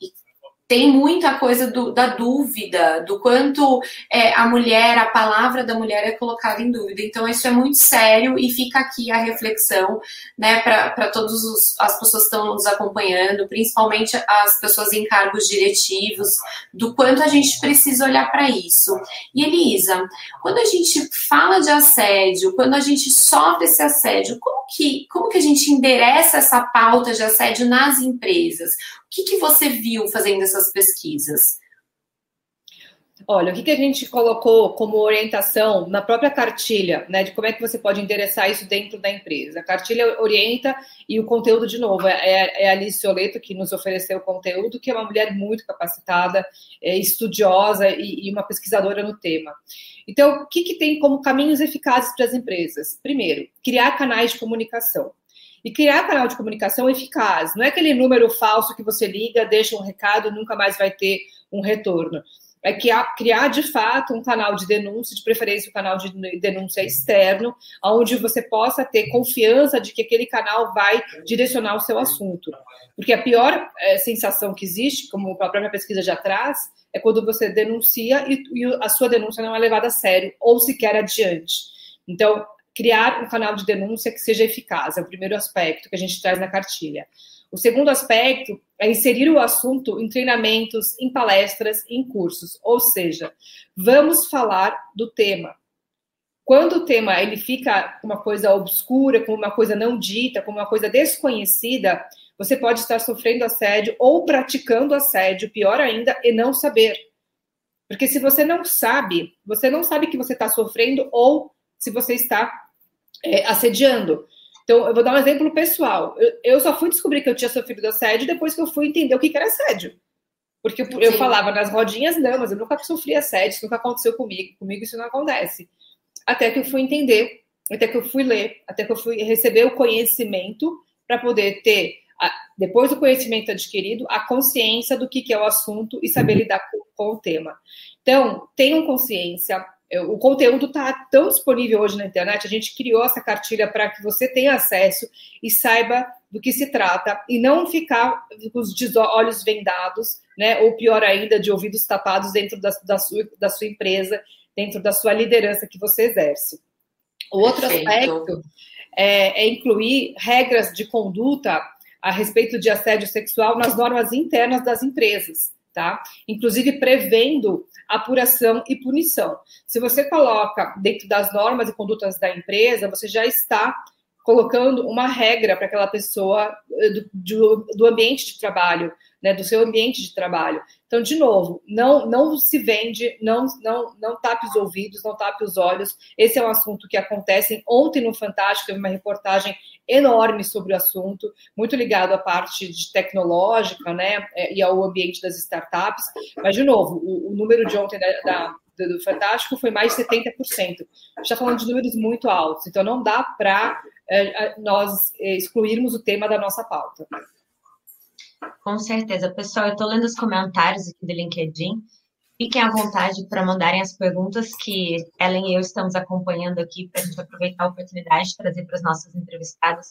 S1: tem muita coisa do, da dúvida, do quanto é, a mulher, a palavra da mulher é colocada em dúvida. Então, isso é muito sério e fica aqui a reflexão né, para todas as pessoas que estão nos acompanhando, principalmente as pessoas em cargos diretivos, do quanto a gente precisa olhar para isso. E Elisa, quando a gente fala de assédio, quando a gente sofre esse assédio, como que, como que a gente endereça essa pauta de assédio nas empresas? que, que você viu fazendo essas pesquisas?
S3: Olha, o que, que a gente colocou como orientação na própria cartilha, né, de como é que você pode endereçar isso dentro da empresa? A cartilha orienta e o conteúdo, de novo, é, é a Alice Oleto que nos ofereceu o conteúdo, que é uma mulher muito capacitada, é, estudiosa e, e, uma pesquisadora no tema. Então, o que, que tem como caminhos eficazes para as empresas? Primeiro, criar canais de comunicação e criar canal de comunicação eficaz. Não é aquele número falso que você liga, deixa um recado e nunca mais vai ter um retorno. É criar, de fato um canal de denúncia, de preferência um canal de denúncia externo, onde você possa ter confiança de que aquele canal vai direcionar o seu assunto. Porque a pior é, sensação que existe, como a própria pesquisa já traz, é quando você denuncia e, e a sua denúncia não é levada a sério ou sequer adiante. Então, criar um canal de denúncia que seja eficaz, é o primeiro aspecto que a gente traz na cartilha. O segundo aspecto é inserir o assunto em treinamentos, em palestras, em cursos, ou seja, vamos falar do tema. Quando o tema ele fica uma coisa obscura, como uma coisa não dita, como uma coisa desconhecida, você pode estar sofrendo assédio ou praticando assédio, pior ainda, e não saber. Porque se você não sabe, você não sabe que você está sofrendo ou se você está é, assediando. Então, eu vou dar um exemplo pessoal. Eu, eu, só fui descobrir que eu tinha sofrido assédio depois que eu fui entender o que era assédio. Porque eu, eu falava nas rodinhas, não, mas eu nunca sofri assédio, isso nunca aconteceu comigo, comigo isso não acontece. Até que eu fui entender, até que eu fui ler, até que eu fui receber o conhecimento para poder ter, depois do conhecimento adquirido, a consciência do que, que é o assunto e saber lidar com, com o tema. Então, tenham consciência, o conteúdo está tão disponível hoje na internet, a gente criou essa cartilha para que você tenha acesso e saiba do que se trata e não ficar com os olhos vendados, né? Ou pior ainda, de ouvidos tapados dentro da, da, sua, da sua empresa, dentro da sua liderança que você exerce. O outro Perfeito. aspecto é, é incluir regras de conduta a respeito de assédio sexual nas normas internas das empresas, tá? Inclusive prevendo apuração e punição. Se você coloca dentro das normas e condutas da empresa, você já está colocando uma regra para aquela pessoa eh, do, do, ambiente de trabalho, né, do seu ambiente de trabalho. Então, de novo, não não se vende, não não não tape os ouvidos, não tape os olhos. Esse é um assunto que acontece. Ontem no Fantástico teve uma reportagem enorme sobre o assunto, muito ligado à parte de tecnológica, né, eh, e ao ambiente das startups. Mas de novo, o, o número de ontem da, da do Fantástico foi mais de 70%. A gente está falando de números muito altos, então não dá para nós excluirmos o tema da nossa pauta.
S2: Com certeza. Pessoal, eu estou lendo os comentários aqui do LinkedIn. Fiquem à vontade para mandarem as perguntas que Ellen e eu estamos acompanhando aqui para a gente aproveitar a oportunidade de trazer para as nossas entrevistadas.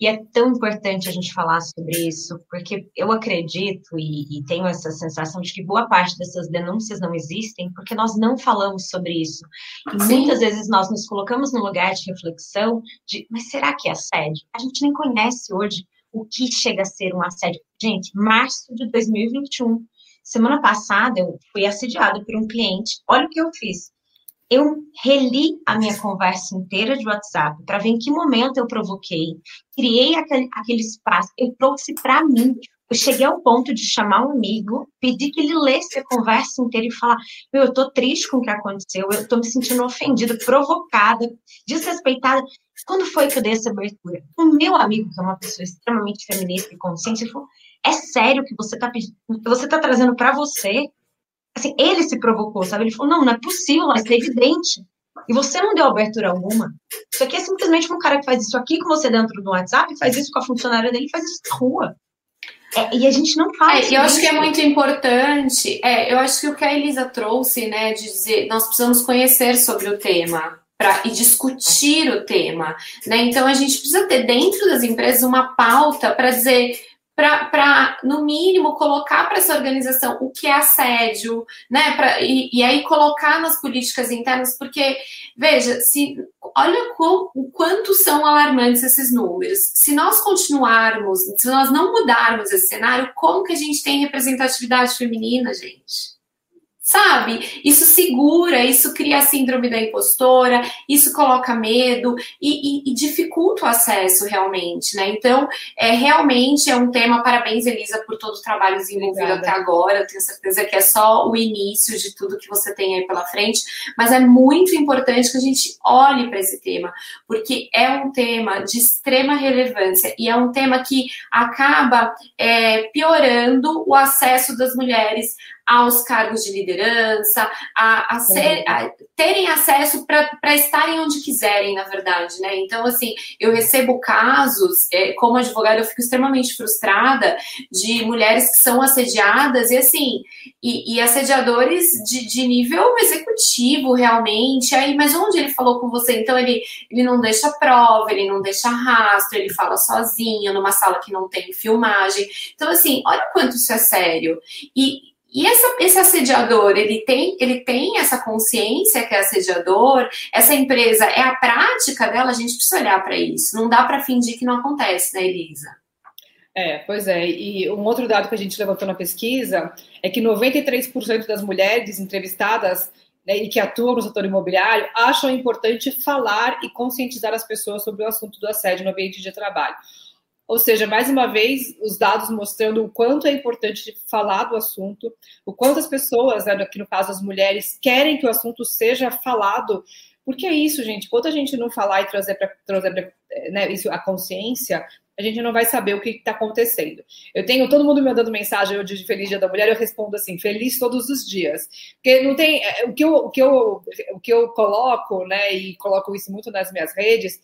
S2: E é tão importante a gente falar sobre isso, porque eu acredito e, e tenho essa sensação de que boa parte dessas denúncias não existem porque nós não falamos sobre isso. E Sim. muitas vezes nós nos colocamos no lugar de reflexão de, mas será que é assédio? A gente nem conhece hoje o que chega a ser um assédio. Gente, março de 2021 Semana passada eu fui assediada por um cliente. Olha o que eu fiz. Eu reli a minha conversa inteira de WhatsApp para ver em que momento eu provoquei. Criei aquele, aquele espaço. Eu trouxe para mim. Eu cheguei ao ponto de chamar um amigo, pedir que ele lesse a conversa inteira e falar: Meu, eu tô triste com o que aconteceu, eu tô me sentindo ofendida, provocada, desrespeitada. Quando foi que eu dei essa abertura? O meu amigo, que é uma pessoa extremamente feminista e consciente, falou: é sério que você está você tá trazendo para você? Assim, ele se provocou, sabe? Ele falou, não, não é possível, mas é evidente. E você não deu abertura alguma. Isso aqui é simplesmente um cara que faz isso aqui com você dentro do WhatsApp, faz isso com a funcionária dele, faz isso na rua. É, e a gente não fala.
S1: É, eu acho que é muito importante. É, eu acho que o que a Elisa trouxe, né, de dizer, nós precisamos conhecer sobre o tema. Pra, e discutir o tema, né? Então a gente precisa ter dentro das empresas uma pauta para dizer para, no mínimo, colocar para essa organização o que é assédio, né? Pra, e, e, aí colocar nas políticas internas, porque, veja, se olha qual, o quanto são alarmantes esses números. Se nós continuarmos, se nós não mudarmos esse cenário, como que a gente tem representatividade feminina, gente? Sabe? Isso segura, isso cria a síndrome da impostora, isso coloca medo e, e, e dificulta o acesso realmente, né? Então, é, realmente é um tema, parabéns, Elisa, por todo o trabalho desenvolvido Obrigada. até agora. Eu tenho certeza que é só o início de tudo que você tem aí pela frente, mas é muito importante que a gente olhe para esse tema, porque é um tema de extrema relevância e é um tema que acaba é, piorando o acesso das mulheres aos cargos de liderança, a, a, ser, a terem acesso para estarem onde quiserem, na verdade, né? Então, assim, eu recebo casos, é, como advogada, eu fico extremamente frustrada de mulheres que são assediadas e, assim, e, e assediadores de, de, nível executivo, realmente. Aí, mas onde ele falou com você? Então, ele, ele não deixa prova, ele não deixa rastro, ele fala sozinho, numa sala que não tem filmagem. Então, assim, olha quanto isso é sério. E, e essa, esse assediador, ele tem, ele tem essa consciência que é assediador, essa empresa é a prática dela, a gente precisa olhar para isso. Não dá para fingir que não acontece, né, Elisa?
S3: É, pois é. E um outro dado que a gente levantou na pesquisa é que 93% das mulheres entrevistadas né, e que atuam no setor imobiliário acham importante falar e conscientizar as pessoas sobre o assunto do assédio no ambiente de trabalho. Ou seja, mais uma vez, os dados mostrando o quanto é importante falar do assunto, o quanto as pessoas, né, aqui no caso as mulheres, querem que o assunto seja falado. Porque é isso, gente. Enquanto a gente não falar e trazer para trazer né, isso, a consciência, a gente não vai saber o que está acontecendo. Eu tenho todo mundo me mandando mensagem hoje de Feliz Dia da Mulher, eu respondo assim, feliz todos os dias. Porque não tem. É, o que eu, o que eu, o que eu coloco, né, e coloco isso muito nas minhas redes,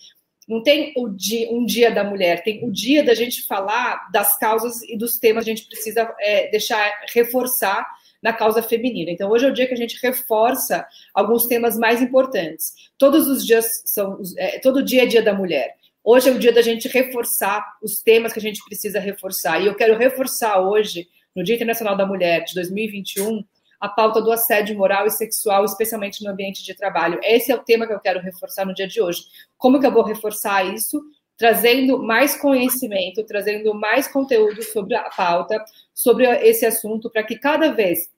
S3: não tem dia, um dia da mulher, tem o dia da gente falar das causas e dos temas que a gente precisa é, deixar reforçar na causa feminina. Então, hoje é o dia que a gente reforça alguns temas mais importantes. Todos os dias são, é, todo dia é dia da mulher. Hoje é o dia da gente reforçar os temas que a gente precisa reforçar. E eu quero reforçar hoje, no Dia Internacional da Mulher de 2021, a pauta do assédio moral e sexual, especialmente no ambiente de trabalho. Esse é o tema que eu quero reforçar no dia de hoje. Como que eu vou reforçar isso? Trazendo mais conhecimento, trazendo mais conteúdo sobre a pauta, sobre esse assunto, para que cada vez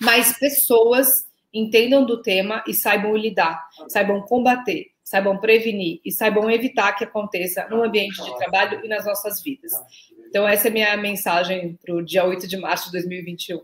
S3: mais pessoas entendam do tema e saibam lidar, saibam combater, saibam prevenir e saibam evitar que aconteça no ambiente de trabalho e nas nossas vidas. Então, essa é a minha mensagem para o dia 8 de março de 2021.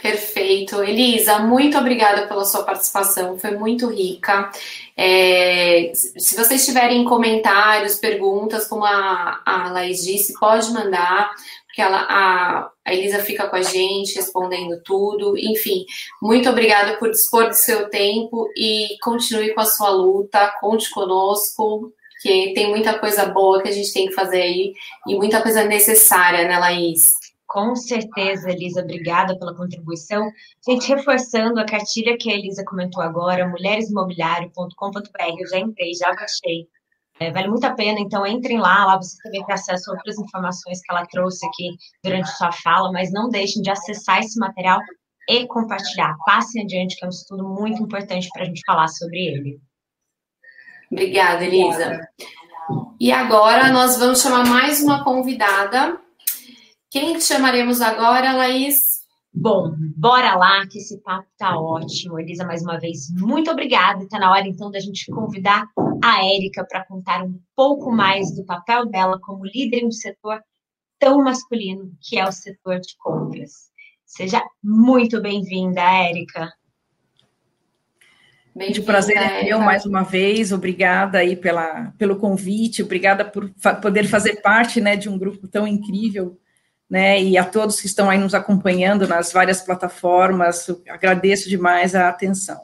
S1: Perfeito. Elisa, muito obrigada pela sua participação, foi muito rica. É, se vocês tiverem comentários, perguntas, como a, a Laís disse, pode mandar, porque ela, a, a Elisa fica com a gente respondendo tudo. Enfim, muito obrigada por dispor do seu tempo e continue com a sua luta, conte conosco, que tem muita coisa boa que a gente tem que fazer aí e muita coisa necessária, né, Laís?
S2: Com certeza, Elisa, obrigada pela contribuição. Gente, reforçando a cartilha que a Elisa comentou agora, mulheresimobiliário.com.br, eu já entrei, já baixei. É, vale muito a pena, então entrem lá, lá você também tem acesso a outras informações que ela trouxe aqui durante sua fala, mas não deixem de acessar esse material e compartilhar. Passem adiante, que é um estudo muito importante para a gente falar sobre ele.
S1: Obrigada, Elisa. E agora nós vamos chamar mais uma convidada quem chamaremos agora, Laís?
S2: Bom, bora lá, que esse papo tá ótimo. Elisa, mais uma vez, muito obrigada. Está na hora, então, da gente convidar a Érica para contar um pouco mais do papel dela como líder em um setor tão masculino, que é o setor de compras. Seja muito bem-vinda, Érica.
S4: Bem de prazer é meu mais uma vez. Obrigada aí pela, pelo convite, obrigada por fa poder fazer parte né, de um grupo tão incrível né, e a todos que estão aí nos acompanhando nas várias plataformas, agradeço demais a atenção.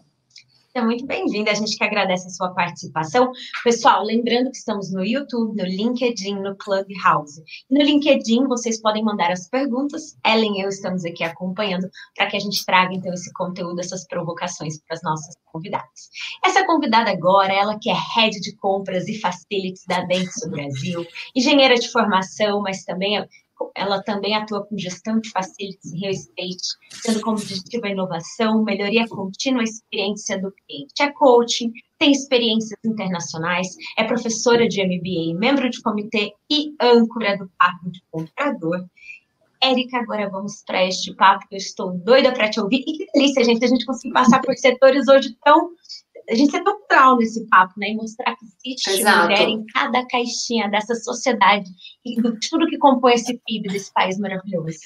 S2: É muito bem-vinda, a gente que agradece a sua participação. Pessoal, lembrando que estamos no YouTube, no LinkedIn, no Clubhouse. No LinkedIn, vocês podem mandar as perguntas. Ellen e eu estamos aqui acompanhando para que a gente traga, então, esse conteúdo, essas provocações para as nossas convidadas. Essa convidada agora, ela que é Head de Compras e Facilities da Dentsu Brasil, engenheira de formação, mas também é ela também atua com gestão de facilities e real estate, tendo como objetivo a inovação, melhoria contínua, experiência do cliente. É coaching, tem experiências internacionais, é professora de MBA, membro de comitê e âncora do Papo de Comprador. Érica, agora vamos para este papo que eu estou doida para te ouvir. E que delícia, gente, a gente conseguir passar por setores hoje tão a gente é tão nesse papo, né? E mostrar que existe Exato. mulher em cada caixinha dessa sociedade e de tudo que compõe esse PIB desse país maravilhoso.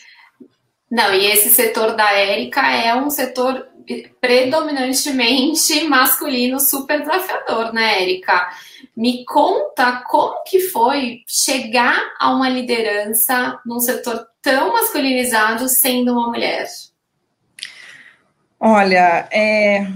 S1: Não, e esse setor da Érica é um setor predominantemente masculino, super desafiador, né, Érica? Me conta como que foi chegar a uma liderança num setor tão masculinizado sendo uma mulher.
S4: Olha, é,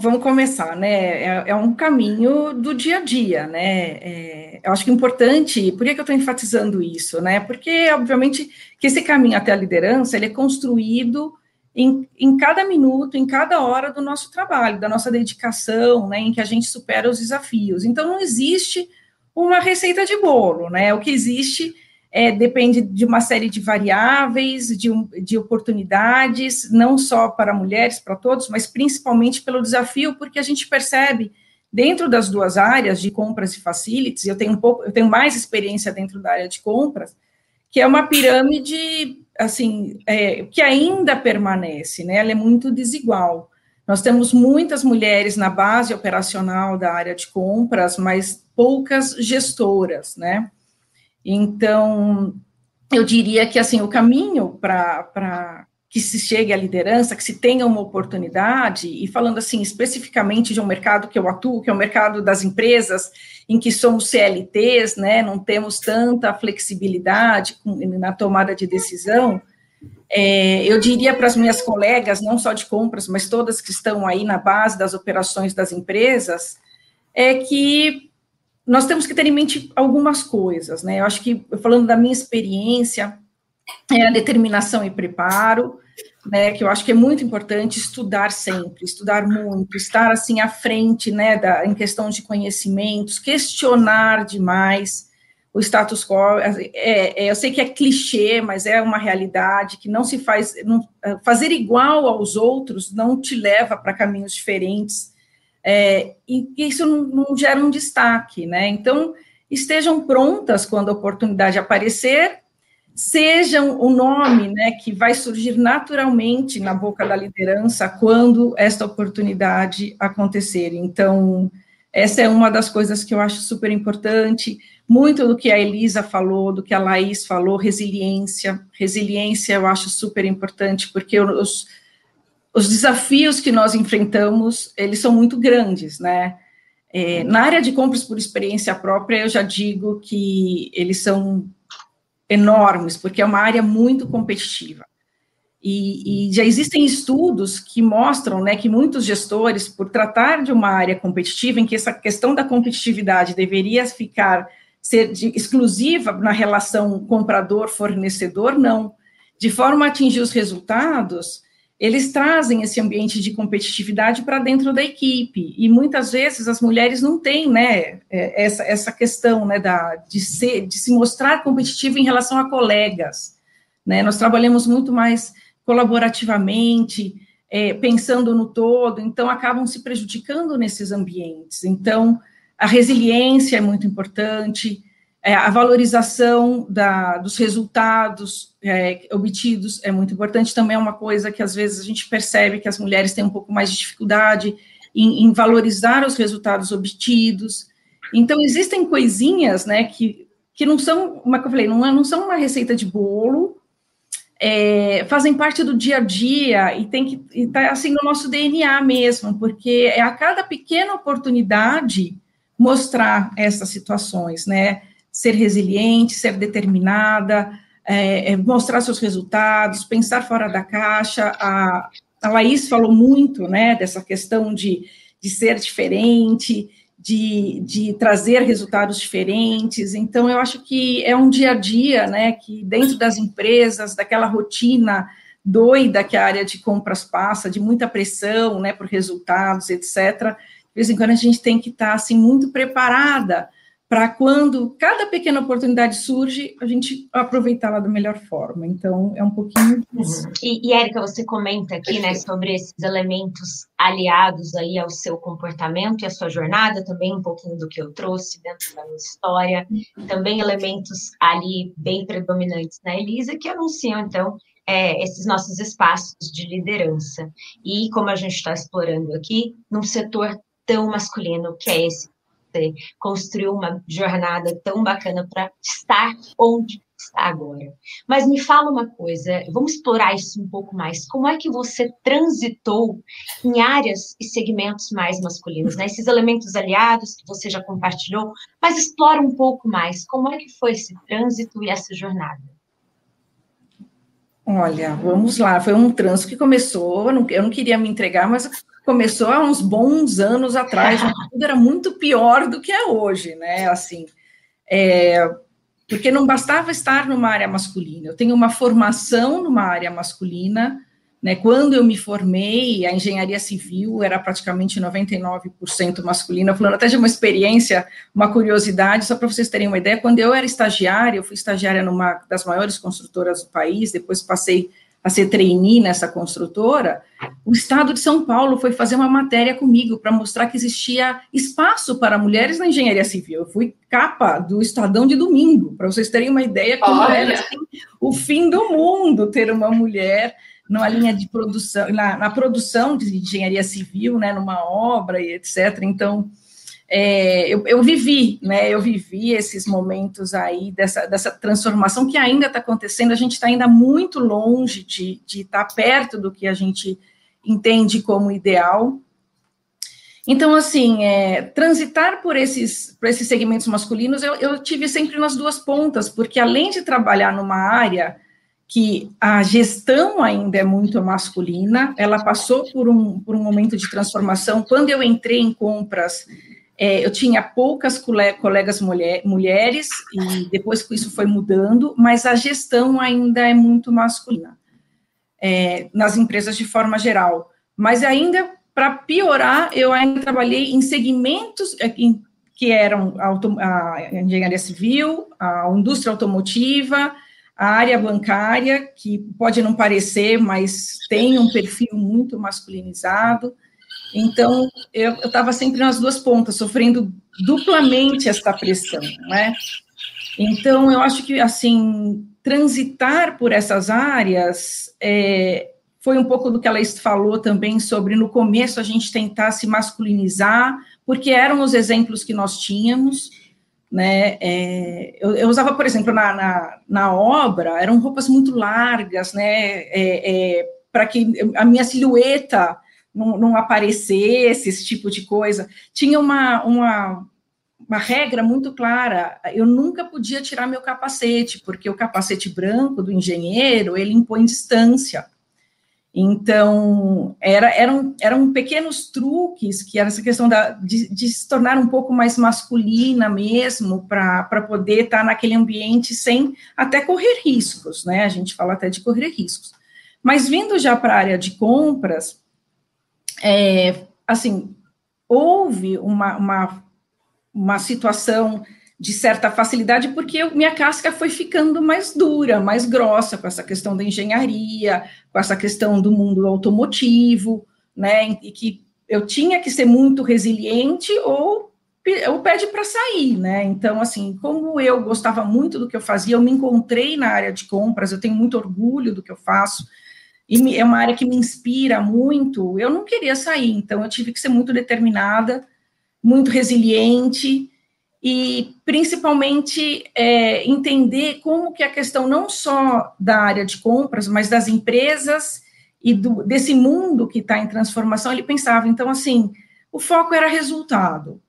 S4: Vamos começar, né? É, é, um caminho do dia a dia, né? É, eu acho que é importante, por que, que eu estou enfatizando isso, né? Porque, obviamente, que esse caminho até a liderança, ele é construído em, em cada minuto, em cada hora do nosso trabalho, da nossa dedicação, né? Em que a gente supera os desafios. Então, não existe uma receita de bolo, né? O que existe é, depende de uma série de variáveis, de, de oportunidades, não só para mulheres, para todos, mas principalmente pelo desafio, porque a gente percebe dentro das duas áreas de compras e facilities, eu tenho um pouco, eu tenho mais experiência dentro da área de compras, que é uma pirâmide assim é, que ainda permanece, né? Ela é muito desigual. Nós temos muitas mulheres na base operacional da área de compras, mas poucas gestoras, né? Então, eu diria que assim o caminho para que se chegue à liderança, que se tenha uma oportunidade, e falando assim especificamente de um mercado que eu atuo, que é o mercado das empresas, em que somos CLTs, né, não temos tanta flexibilidade na tomada de decisão, é, eu diria para as minhas colegas, não só de compras, mas todas que estão aí na base das operações das empresas, é que nós temos que ter em mente algumas coisas, né? Eu acho que, falando da minha experiência, é a determinação e preparo, né, que eu acho que é muito importante estudar sempre, estudar muito, estar assim à frente, né, da, em questão de conhecimentos, questionar demais o status quo. É, é, eu sei que é clichê, mas é uma realidade que não se faz, não, fazer igual aos outros não te leva para caminhos diferentes, é, e isso não, não gera um destaque, né? Então estejam prontas quando a oportunidade aparecer sejam o nome né, que vai surgir naturalmente na boca da liderança quando esta oportunidade acontecer. Então, essa é uma das coisas que eu acho super importante. Muito do que a Elisa falou, do que a Laís falou, resiliência. Resiliência eu acho super importante, porque os, os desafios que nós enfrentamos, eles são muito grandes, né? É, na área de compras por experiência própria, eu já digo que eles são enormes, porque é uma área muito competitiva. E, e, já existem estudos que mostram né, que muitos gestores, por tratar de uma área competitiva, em que essa questão da competitividade deveria ficar ser de, exclusiva na relação comprador-fornecedor, não. De forma a atingir os resultados, eles trazem esse ambiente de competitividade para dentro da equipe, e muitas vezes as mulheres não têm, né, é, essa, essa questão, né, da, de, ser, de se mostrar competitiva em relação a colegas, né, nós trabalhamos muito mais colaborativamente, é, pensando no todo, então acabam se prejudicando nesses ambientes, então a resiliência é muito importante, é, a valorização da, dos resultados é, obtidos é muito importante, também é uma coisa que às vezes a gente percebe que as mulheres têm um pouco mais de dificuldade em, em valorizar os resultados obtidos. Então, existem coisinhas, né, que, que não são, como é eu falei, não, não são uma receita de bolo, é, fazem parte do dia a dia e tem que estar tá, assim no nosso DNA mesmo, porque é a cada pequena oportunidade mostrar essas situações, né? Ser resiliente, ser determinada, é, é, mostrar seus resultados, pensar fora da caixa. A, a Laís falou muito, né, dessa questão de, de ser diferente, de, de trazer resultados diferentes. Então, eu acho que é um dia a dia, né, que dentro das empresas, daquela rotina doida que a área de compras passa, de muita pressão, né, por resultados, etc. De vez em quando a gente tem que estar, assim, muito preparada para quando cada pequena oportunidade surge, a gente aproveitá-la da melhor forma. Então, é um pouquinho disso.
S2: Uhum. E, e Érica, você comenta aqui, né, sobre esses elementos aliados aí ao seu comportamento e à sua jornada, também um pouquinho do que eu trouxe dentro da minha história, também elementos ali bem predominantes na Elisa, que anunciam, então, é, esses nossos espaços de liderança. E como a gente está explorando aqui, num setor tão masculino que é esse você construiu uma jornada tão bacana para estar onde está agora. Mas me fala uma coisa, vamos explorar isso um pouco mais. Como é que você transitou em áreas e segmentos mais masculinos, né? Esses elementos aliados que você já compartilhou, mas explora um pouco mais. Como é que foi esse trânsito e essa jornada?
S4: Olha, vamos lá. Foi um trânsito que começou. Eu não queria me entregar, mas começou há uns bons anos atrás, tudo era muito pior do que é hoje, né? Assim, é, porque não bastava estar numa área masculina. Eu tenho uma formação numa área masculina, né? Quando eu me formei, a engenharia civil era praticamente 99% masculina. Falando até de uma experiência, uma curiosidade, só para vocês terem uma ideia, quando eu era estagiária, eu fui estagiária numa das maiores construtoras do país, depois passei a ser trainee nessa construtora, o Estado de São Paulo foi fazer uma matéria comigo para mostrar que existia espaço para mulheres na engenharia civil. Eu fui capa do Estadão de domingo, para vocês terem uma ideia como Olha. era assim, o fim do mundo ter uma mulher numa linha de produção, na, na produção de engenharia civil, né, numa obra e etc. Então, é, eu, eu, vivi, né? Eu vivi esses momentos aí dessa, dessa transformação que ainda está acontecendo. A gente está ainda muito longe de estar tá perto do que a gente entende como ideal. Então, assim, é, transitar por esses, por esses segmentos masculinos, eu, eu tive sempre nas duas pontas, porque além de trabalhar numa área que a gestão ainda é muito masculina, ela passou por um, por um momento de transformação. Quando eu entrei em compras, é, eu tinha poucas colegas mulher, mulheres, e depois que isso foi mudando, mas a gestão ainda é muito masculina. é, nas empresas de forma geral. Mas ainda, para piorar, eu ainda trabalhei em segmentos é, em, que eram a, a engenharia civil, a indústria automotiva, a área bancária, que pode não parecer, mas tem um perfil muito masculinizado. Então, eu estava sempre nas duas pontas, sofrendo duplamente esta pressão, né? Então, eu acho que, assim, transitar por essas áreas é, foi um pouco do que ela falou também sobre, no começo, a gente tentar se masculinizar, porque eram os exemplos que nós tínhamos, né? É, eu, eu, usava, por exemplo, na, na, na, obra, eram roupas muito largas, né? É, é, Para que a minha silhueta não, não, aparecesse, esse tipo de coisa. Tinha uma, uma, uma regra muito clara: eu nunca podia tirar meu capacete, porque o capacete branco do engenheiro ele impõe distância. Então, era, eram, eram pequenos truques, que era essa questão da, de, de se tornar um pouco mais masculina mesmo, para poder estar naquele ambiente sem até correr riscos, né? A gente fala até de correr riscos. Mas vindo já para a área de compras, é, assim, houve uma, uma, uma situação de certa facilidade, porque eu, minha casca foi ficando mais dura, mais grossa, com essa questão da engenharia, com essa questão do mundo automotivo, né, e que eu tinha que ser muito resiliente ou ou pede para sair, né? Então, assim, como eu gostava muito do que eu fazia, eu me encontrei na área de compras, eu tenho muito orgulho do que eu faço, e é uma área que me inspira muito. Eu não queria sair, então eu tive que ser muito determinada, muito resiliente, e principalmente é, entender como que a questão não só da área de compras, mas das empresas e do, desse mundo que está em transformação, ele pensava, então, assim, o foco era resultado,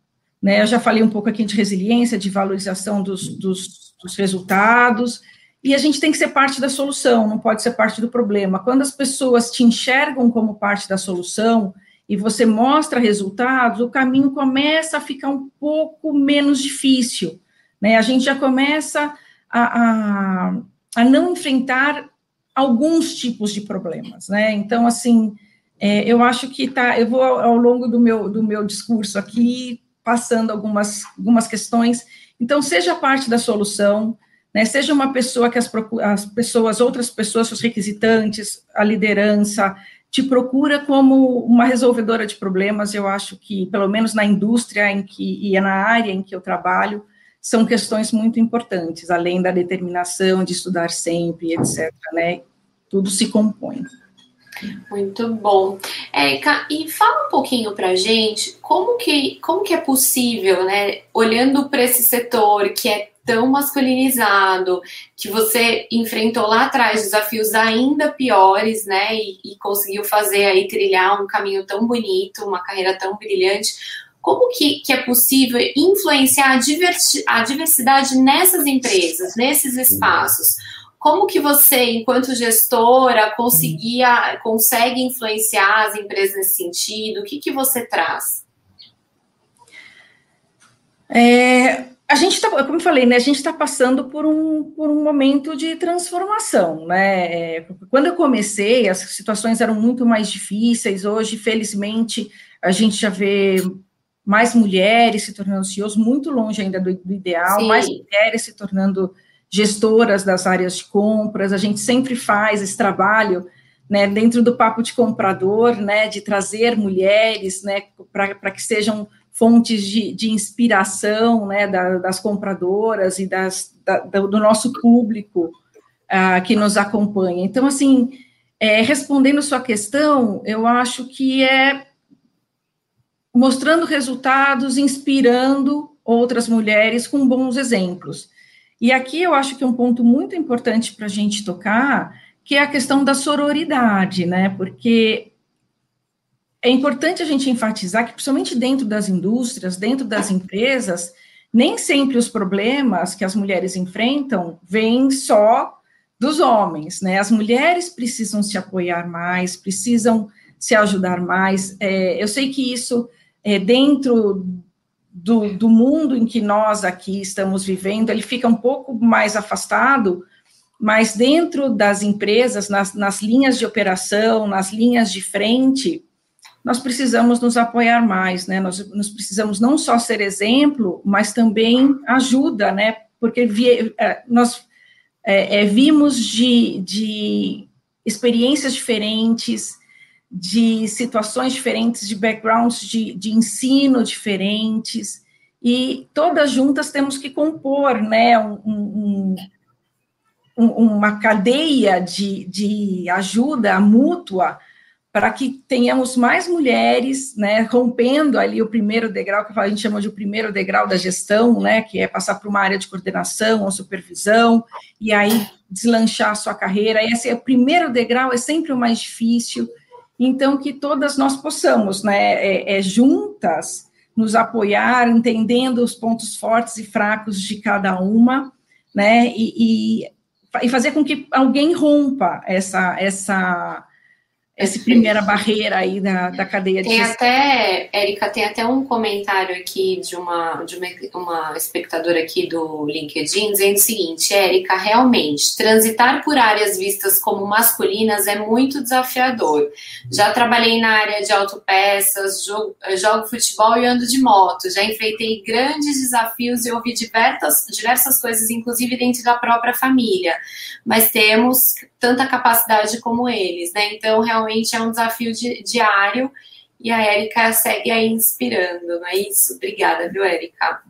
S4: né, eu já falei um pouco aqui de resiliência, de valorização dos, dos, dos resultados, e a gente tem que ser parte da solução, não pode ser parte do problema. Quando as pessoas te enxergam como parte da solução, e você mostra resultados, o caminho começa a ficar um pouco menos difícil, né? A gente já começa a, a, a não enfrentar alguns tipos de problemas, né? Então, assim, é, eu acho que tá, eu vou ao longo do meu, do meu discurso aqui passando algumas, algumas questões. Então, seja parte da solução, né? Seja uma pessoa que as, as pessoas, outras pessoas, os requisitantes, a liderança, te procura como uma resolvedora de problemas. Eu acho que, pelo menos na indústria em que e na área em que eu trabalho, são questões muito importantes, além da determinação de estudar sempre, etc. Né? Tudo se compõe.
S1: Muito bom. Érica, e fala um pouquinho para gente como que, como que é possível, né, olhando para esse setor que é tão masculinizado, que você enfrentou lá atrás desafios ainda piores, né? E, e conseguiu fazer aí trilhar um caminho tão bonito, uma carreira tão brilhante. Como que, que é possível influenciar a, diversi a diversidade nessas empresas, nesses espaços? Como que você, enquanto gestora, conseguia, consegue influenciar as empresas nesse sentido? O que, que você traz?
S4: É, a gente está, como eu falei, né, a gente está passando por um, por um momento de transformação, né? É, quando eu comecei, as situações eram muito mais difíceis. Hoje, felizmente, a gente já vê mais mulheres se tornando CEOs, muito longe ainda do, do ideal, Sim. mais mulheres se tornando gestoras das áreas de compras. A gente sempre faz esse trabalho, né, dentro do papo de comprador, né, de trazer mulheres, né, para que sejam fontes de, de inspiração né, da, das compradoras e das, da, do nosso público uh, que nos acompanha. Então, assim, é, respondendo sua questão, eu acho que é mostrando resultados, inspirando outras mulheres com bons exemplos. E aqui eu acho que é um ponto muito importante para a gente tocar, que é a questão da sororidade, né? Porque é importante a gente enfatizar que, principalmente dentro das indústrias, dentro das empresas, nem sempre os problemas que as mulheres enfrentam vêm só dos homens, né? As mulheres precisam se apoiar mais, precisam se ajudar mais. É, eu sei que isso, é, dentro do, do mundo em que nós aqui estamos vivendo, ele fica um pouco mais afastado, mas dentro das empresas, nas, nas linhas de operação, nas linhas de frente, nós precisamos nos apoiar mais, né? Nós, nós precisamos não só ser exemplo, mas também ajuda, né? Porque vi, é, nós é, é, vimos de, de experiências diferentes, de situações diferentes, de backgrounds de, de ensino diferentes, e todas juntas temos que compor, né? Um, um, uma cadeia de, de ajuda mútua para que tenhamos mais mulheres, né, rompendo ali o primeiro degrau, que a gente chama de o primeiro degrau da gestão, né, que é passar para uma área de coordenação ou supervisão, e aí deslanchar a sua carreira. Esse é o primeiro degrau, é sempre o mais difícil, então que todas nós possamos, né, é, é juntas, nos apoiar, entendendo os pontos fortes e fracos de cada uma, né, e, e, e fazer com que alguém rompa essa, essa essa primeira barreira aí da, da cadeia
S1: de Tem até, Érica, tem até um comentário aqui de uma, de uma, uma espectadora aqui do LinkedIn dizendo o seguinte, Érica, realmente, transitar por áreas vistas como masculinas é muito desafiador. Já trabalhei na área de autopeças, jogo, jogo futebol e ando de moto. Já enfrentei grandes desafios e ouvi diversas, diversas coisas, inclusive dentro da própria família. Mas temos tanta capacidade como eles, né? Então, realmente é um desafio di diário e a Érica segue aí inspirando, não é isso? Obrigada, viu, Érica?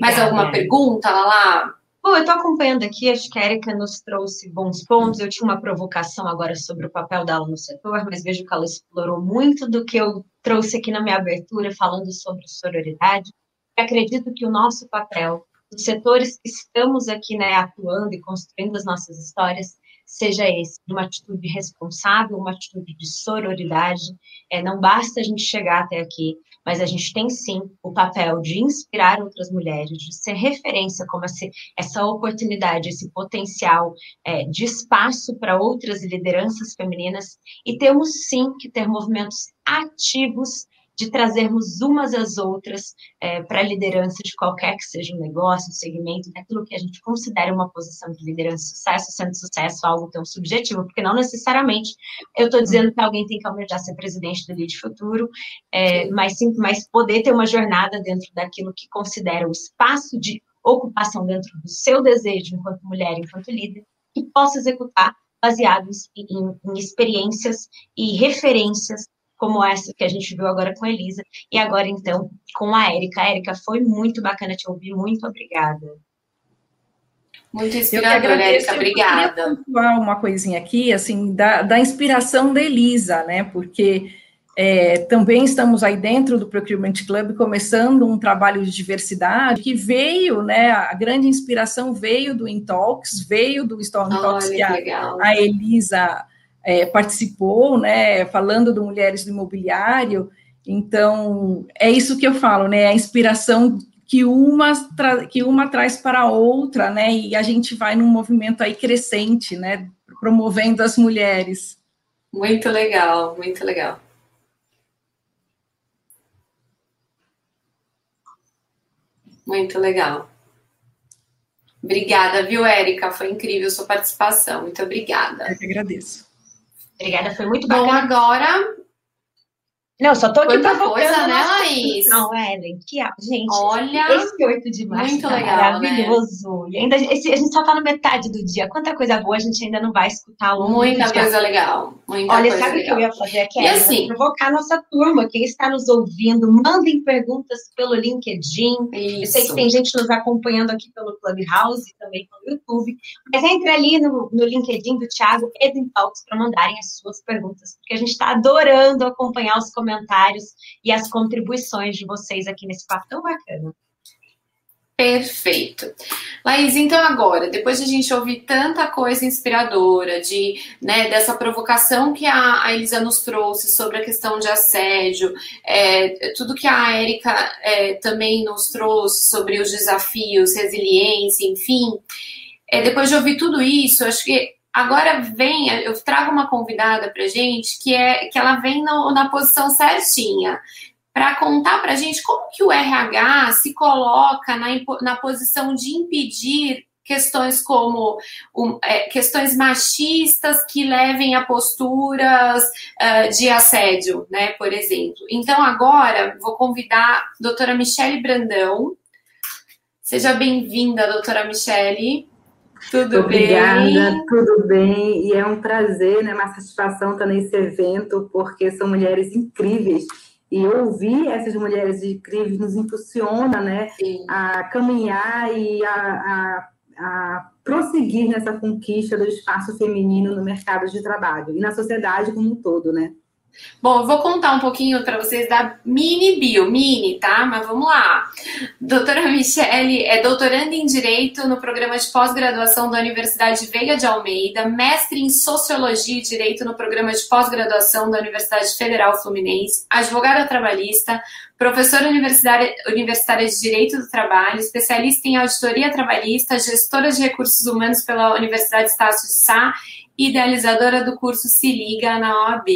S1: Mais alguma pergunta, Lala?
S2: Bom, eu estou acompanhando aqui, acho que a Erika nos trouxe bons pontos. Eu tinha uma provocação agora sobre o papel dela no setor, mas vejo que ela explorou muito do que eu trouxe aqui na minha abertura, falando sobre sororidade. Eu acredito que o nosso papel, os setores que estamos aqui né, atuando e construindo as nossas histórias, seja esse, uma atitude responsável, uma atitude de sororidade. É, não basta a gente chegar até aqui, mas a gente tem sim o papel de inspirar outras mulheres, de ser referência como essa, essa oportunidade, esse potencial é, de espaço para outras lideranças femininas, e temos sim que ter movimentos ativos de trazermos umas às outras é, para a liderança de qualquer que seja o negócio, o segmento, daquilo que a gente considera uma posição de liderança, sucesso, sendo sucesso algo tão subjetivo, porque não necessariamente eu estou dizendo que alguém tem que almejar ser presidente do Lead Futuro, é, mas sim, mas poder ter uma jornada dentro daquilo que considera o espaço de ocupação dentro do seu desejo enquanto mulher, enquanto líder, e possa executar baseados em, em, experiências e referências como essa que a gente viu agora com a Elisa, e agora então com a Érica. Érica, foi muito bacana te ouvir, muito obrigada.
S1: Muito inspiradora, Érica, obrigada.
S4: Uma coisinha aqui, assim, da, da inspiração da Elisa, né, porque é, também estamos aí dentro do Procurement Club começando um trabalho de diversidade que veio, né? A grande inspiração veio do Intalks, veio do Storm Talks que a, a Elisa é, participou, né, falando do Mulheres do Imobiliário. Então, é isso que eu falo, né, a inspiração que uma, que uma traz para a outra, né, e a gente vai num movimento aí crescente, né, promovendo as mulheres.
S1: Muito legal, muito legal. Muito legal. Obrigada, viu, Érica? Foi incrível sua participação. Muito obrigada.
S4: Eu que agradeço.
S2: Obrigada, foi muito bacana.
S1: Bom, agora
S2: não, só tô aqui
S1: para coisa, né, Laís?
S2: Não, Ellen, que gente.
S1: Olha.
S2: Esse 8 de março
S1: muito
S2: tá
S1: legal,
S2: né? maravilhoso.
S1: Né?
S2: E ainda esse, a gente só tá na metade do dia. Quanta coisa boa a gente ainda não vai escutar ao longo
S1: Muita coisa legal. Muita
S2: Olha,
S1: coisa
S2: sabe o
S1: que eu
S2: ia fazer aqui?
S1: E assim,
S2: provocar a nossa turma. Quem está nos ouvindo, mandem perguntas pelo LinkedIn. Isso. Eu sei que tem gente nos acompanhando aqui pelo Clubhouse e também pelo YouTube. Mas entre ali no, no LinkedIn do Thiago Edwin Talks para mandarem as suas perguntas, porque a gente está adorando acompanhar os comentários e as contribuições de vocês aqui nesse papo tão bacana.
S1: Perfeito. Laís, então agora, depois de a gente ouvir tanta coisa inspiradora, de, né, dessa provocação que a, a Elisa nos trouxe sobre a questão de assédio, é, tudo que a Érica é, também nos trouxe sobre os desafios, resiliência, enfim, é, depois de ouvir tudo isso, acho que Agora vem, eu trago uma convidada para gente que é que ela vem no, na posição certinha para contar para gente como que o RH se coloca na, na posição de impedir questões como um, é, questões machistas que levem a posturas uh, de assédio, né, por exemplo. Então, agora, vou convidar a doutora Michele Brandão. Seja bem-vinda, doutora Michele.
S5: Tudo Obrigada, bem? tudo bem. E é um prazer, né, uma satisfação estar nesse evento, porque são mulheres incríveis. E ouvir essas mulheres incríveis nos impulsiona né, a caminhar e a, a, a prosseguir nessa conquista do espaço feminino no mercado de trabalho e na sociedade como um todo, né?
S1: Bom, eu vou contar um pouquinho para vocês da mini bio, mini, tá? Mas vamos lá. Doutora Michele é doutoranda em Direito no programa de pós-graduação da Universidade Veiga de Almeida, mestre em Sociologia e Direito no programa de pós-graduação da Universidade Federal Fluminense, advogada trabalhista, professora universitária, universitária de Direito do Trabalho, especialista em auditoria trabalhista, gestora de recursos humanos pela Universidade Estácio de Sá, idealizadora do curso Se Liga na OAB.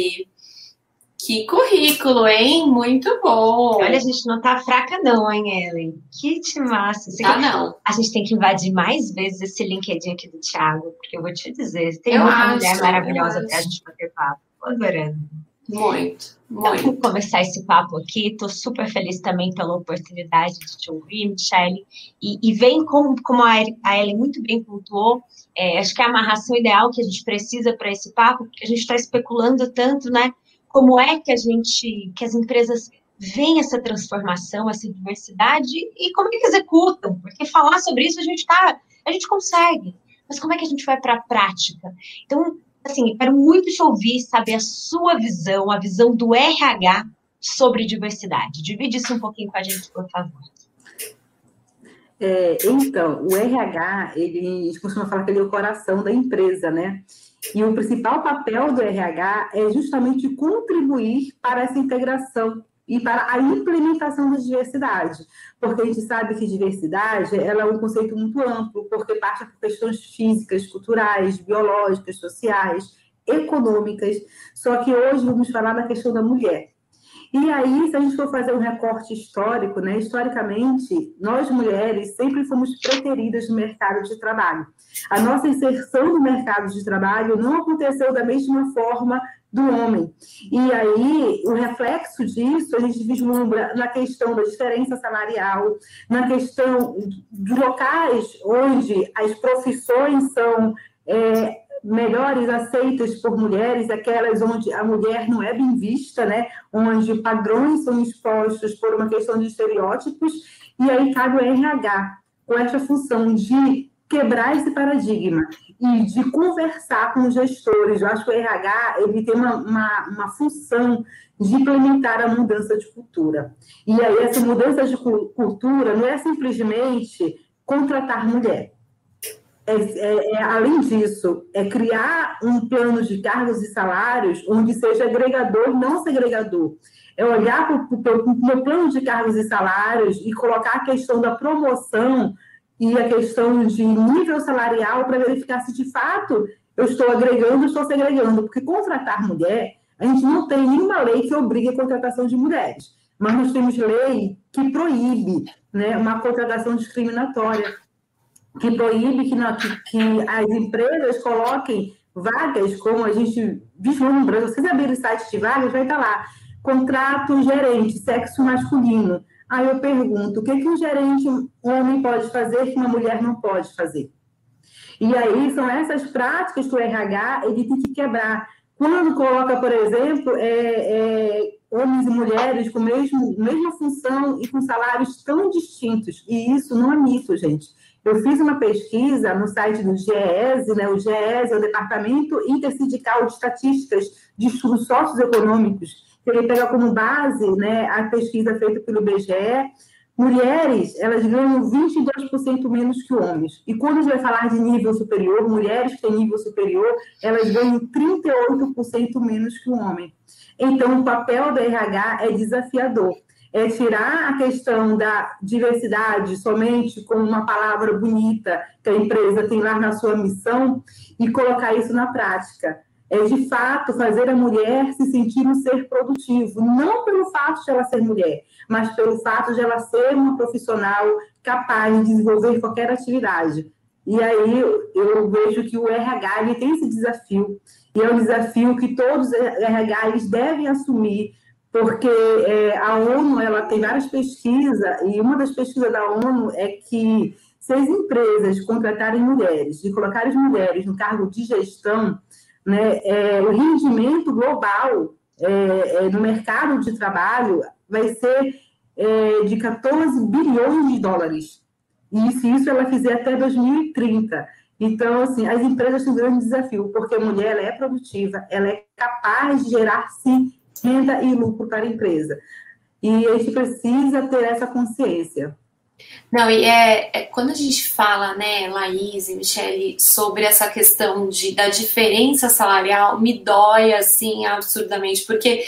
S1: Que currículo, hein? Muito bom.
S2: Olha, a gente não tá fraca, não, hein, Ellen? Que te massa.
S1: Ah, não.
S2: A gente tem que invadir mais vezes esse LinkedIn aqui do Thiago, porque eu vou te dizer, tem eu uma acho, mulher maravilhosa pra gente bater papo. Tô adorando.
S1: Muito,
S2: muito. Então, vamos começar esse papo aqui. Estou super feliz também pela oportunidade de te ouvir, Michelle. E, e vem como, como a Ellen muito bem pontuou, é, acho que é a amarração ideal que a gente precisa para esse papo, porque a gente está especulando tanto, né? Como é que a gente, que as empresas veem essa transformação, essa diversidade e como é que executam? Porque falar sobre isso a gente tá, a gente consegue, mas como é que a gente vai para a prática? Então, assim, quero muito te ouvir, saber a sua visão, a visão do RH sobre diversidade. Divide isso um pouquinho com a gente, por favor.
S5: É, então, o RH, ele, a gente costuma falar que ele é o coração da empresa, né? E o principal papel do RH é justamente contribuir para essa integração e para a implementação da diversidade, porque a gente sabe que diversidade ela é um conceito muito amplo, porque passa por questões físicas, culturais, biológicas, sociais, econômicas. Só que hoje vamos falar da questão da mulher. E aí, se a gente for fazer um recorte histórico, né, historicamente, nós mulheres sempre fomos preteridas no mercado de trabalho. A nossa inserção no mercado de trabalho não aconteceu da mesma forma do homem. E aí, o reflexo disso, a gente vislumbra na questão da diferença salarial, na questão de locais onde as profissões são é, melhores aceitas por mulheres, aquelas onde a mulher não é bem vista, né? onde padrões são expostos por uma questão de estereótipos, e aí cabe o RH com essa função de quebrar esse paradigma e de conversar com os gestores. Eu acho que o RH ele tem uma, uma, uma função de implementar a mudança de cultura. E aí essa mudança de cultura não é simplesmente contratar mulher é, é, é, além disso, é criar um plano de cargos e salários onde seja agregador, não segregador. É olhar para o meu plano de cargos e salários e colocar a questão da promoção e a questão de nível salarial para verificar se de fato eu estou agregando ou estou segregando. Porque contratar mulher, a gente não tem nenhuma lei que obrigue a contratação de mulheres, mas nós temos lei que proíbe né, uma contratação discriminatória que proíbe que, que, que as empresas coloquem vagas, como a gente vislumbra, vocês abrirem o site de vagas, vai estar lá, contrato gerente, sexo masculino. Aí eu pergunto, o que, que um gerente homem pode fazer que uma mulher não pode fazer? E aí são essas práticas que o RH ele tem que quebrar. Quando coloca, por exemplo, é, é, homens e mulheres com mesmo, mesma função e com salários tão distintos, e isso não é mito, gente. Eu fiz uma pesquisa no site do GES, né? o GES é o Departamento Intersindical de Estatísticas de Estudos Socioeconômicos, que ele pega como base né, a pesquisa feita pelo BGE. Mulheres, elas ganham 22% menos que homens. E quando a gente vai falar de nível superior, mulheres que têm nível superior, elas ganham 38% menos que o homem. Então, o papel do RH é desafiador é tirar a questão da diversidade somente como uma palavra bonita que a empresa tem lá na sua missão e colocar isso na prática. É de fato fazer a mulher se sentir um ser produtivo, não pelo fato de ela ser mulher, mas pelo fato de ela ser uma profissional capaz de desenvolver qualquer atividade. E aí eu vejo que o RH tem esse desafio, e é um desafio que todos os RHs devem assumir, porque é, a ONU ela tem várias pesquisas, e uma das pesquisas da ONU é que se as empresas contratarem mulheres e colocarem mulheres no cargo de gestão, né, é, o rendimento global é, é no mercado de trabalho vai ser é, de 14 bilhões de dólares. E se isso ela fizer até 2030. Então, assim, as empresas têm um grande desafio, porque a mulher é produtiva, ela é capaz de gerar, sim, renda e lucro para a empresa. E a gente precisa ter essa consciência.
S1: Não, e é, é, quando a gente fala, né, Laís e Michele, sobre essa questão de, da diferença salarial, me dói assim absurdamente, porque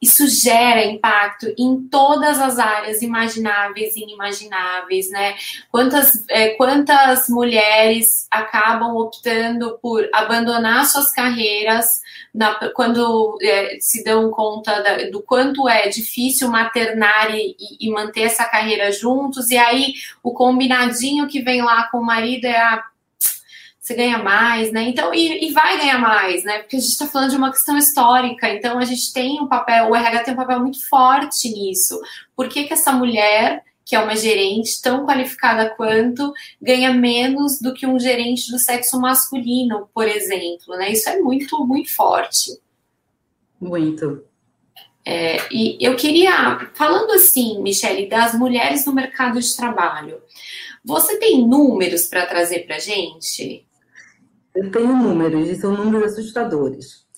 S1: isso gera impacto em todas as áreas imagináveis e inimagináveis, né? Quantas, é, quantas mulheres acabam optando por abandonar suas carreiras na, quando é, se dão conta da, do quanto é difícil maternar e, e, manter essa carreira juntos, e aí o combinadinho que vem lá com o marido é a você ganha mais, né? Então, e, e vai ganhar mais, né? Porque a gente está falando de uma questão histórica, então a gente tem um papel, o RH tem um papel muito forte nisso. Por que, que essa mulher, que é uma gerente tão qualificada quanto, ganha menos do que um gerente do sexo masculino, por exemplo, né? Isso é muito, muito forte.
S5: Muito.
S1: É, e eu queria, falando assim, Michele, das mulheres no mercado de trabalho, você tem números para trazer para gente?
S5: Eu tenho números, e são números assustadores.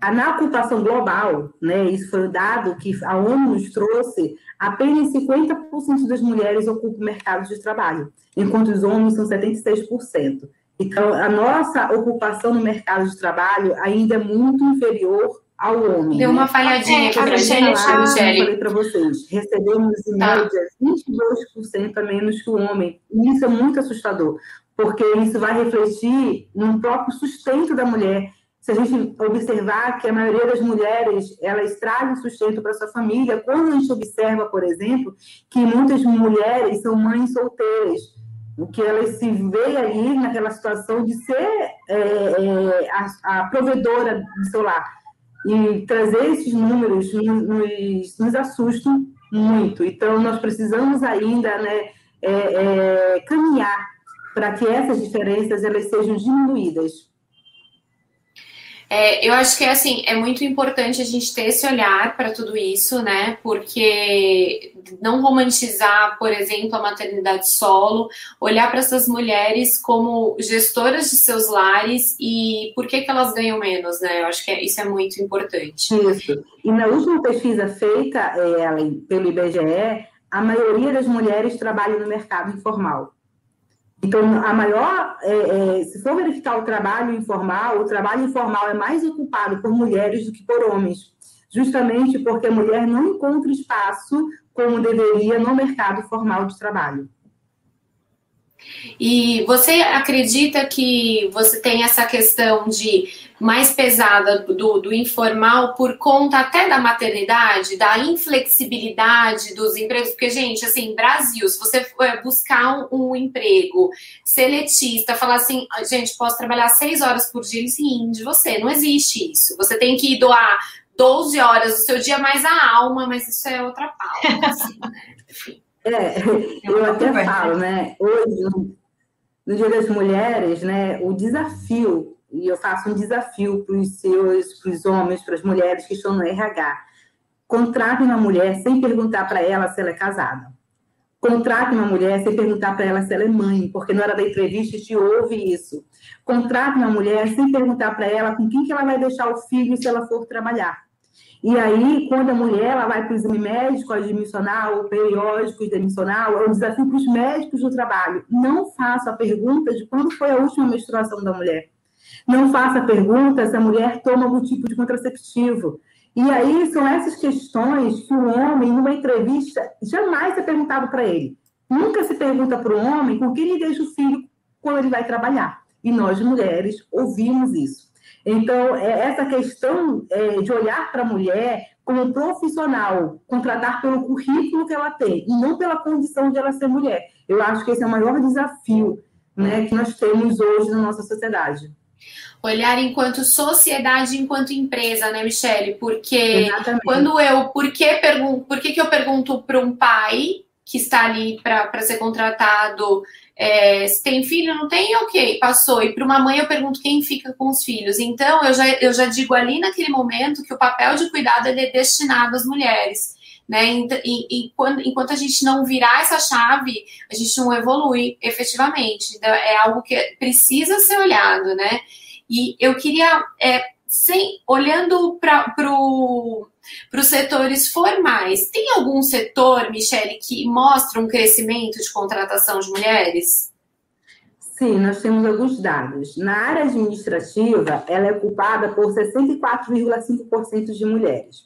S5: Na ocupação global, né, isso foi o dado que a ONU nos trouxe, apenas 50% das mulheres ocupam o mercado de trabalho, enquanto os homens são 76%. Então, a nossa ocupação no mercado de trabalho ainda é muito inferior ao homem.
S1: Deu uma né? falhadinha aqui para gente, Michele.
S5: Eu falei para vocês, recebemos em tá. média 22% a menos que o homem. E isso é muito assustador porque isso vai refletir no próprio sustento da mulher. Se a gente observar que a maioria das mulheres, elas trazem sustento para sua família, quando a gente observa, por exemplo, que muitas mulheres são mães solteiras, o que elas se vê ali naquela situação de ser é, é, a, a, provedora do seu lar. E trazer esses números nos, nos assustam muito. Então, nós precisamos ainda né, é, é caminhar para que essas diferenças elas sejam diminuídas.
S1: É, eu acho que assim, é muito importante a gente ter esse olhar para tudo isso, né? Porque não romantizar, por exemplo, a maternidade solo, olhar para essas mulheres como gestoras de seus lares e por que, que elas ganham menos, né? Eu acho que é, isso é muito importante.
S5: Isso. E na última pesquisa feita é, pelo IBGE, a maioria das mulheres trabalham no mercado informal. Então, a maior, é, é, se for verificar o trabalho informal, o trabalho informal é mais ocupado por mulheres do que por homens, justamente porque a mulher não encontra espaço como deveria no mercado formal de trabalho.
S1: E você acredita que você tem essa questão de mais pesada do, do, informal por conta até da maternidade, da inflexibilidade dos empregos? Porque, gente, assim, Brasil, se você buscar um, um emprego seletista, falar assim, ah, gente, posso trabalhar seis horas por dia, eles riem de você. Não existe isso. Você tem que doar 12 horas do seu dia mais a alma, mas isso é outra pauta, assim, né? Enfim.
S5: É, eu até falo, né? Hoje, no Dia das Mulheres, né, o desafio, e eu faço um desafio para os seus, para os homens, para as mulheres que estão no RH. Contrate uma mulher sem perguntar para ela se ela é casada. Contrate uma mulher sem perguntar para ela se ela é mãe, porque na hora da entrevista te ouve isso. Contrate uma mulher sem perguntar para ela com quem que ela vai deixar o filho se ela for trabalhar. E aí, quando a mulher ela vai para o exame médico admissional, periódico admissional, é um desafio para os médicos do trabalho. Não faça a pergunta de quando foi a última menstruação da mulher. Não faça a pergunta se a mulher toma algum tipo de contraceptivo. E aí são essas questões que o homem, numa entrevista, jamais é perguntado para ele. Nunca se pergunta para o homem com quem ele deixa o filho quando ele vai trabalhar. E nós, mulheres, ouvimos isso. Então, é essa questão é, de olhar para a mulher como profissional, contratar pelo currículo que ela tem, e não pela condição de ela ser mulher. Eu acho que esse é o maior desafio né, que nós temos hoje na nossa sociedade.
S1: Olhar enquanto sociedade, enquanto empresa, né, Michele? Porque Exatamente. quando eu. Por que, pergun por que, que eu pergunto para um pai que está ali para ser contratado é, se tem filho, não tem, ok, passou. E para uma mãe eu pergunto quem fica com os filhos. Então eu já, eu já digo ali naquele momento que o papel de cuidado é destinado às mulheres. Né? E, e, e quando, enquanto a gente não virar essa chave, a gente não evolui efetivamente. Então, é algo que precisa ser olhado, né? E eu queria, é, sem, olhando para o para os setores formais. Tem algum setor, Michele, que mostra um crescimento de contratação de mulheres?
S5: Sim, nós temos alguns dados. Na área administrativa, ela é ocupada por 64,5% de mulheres.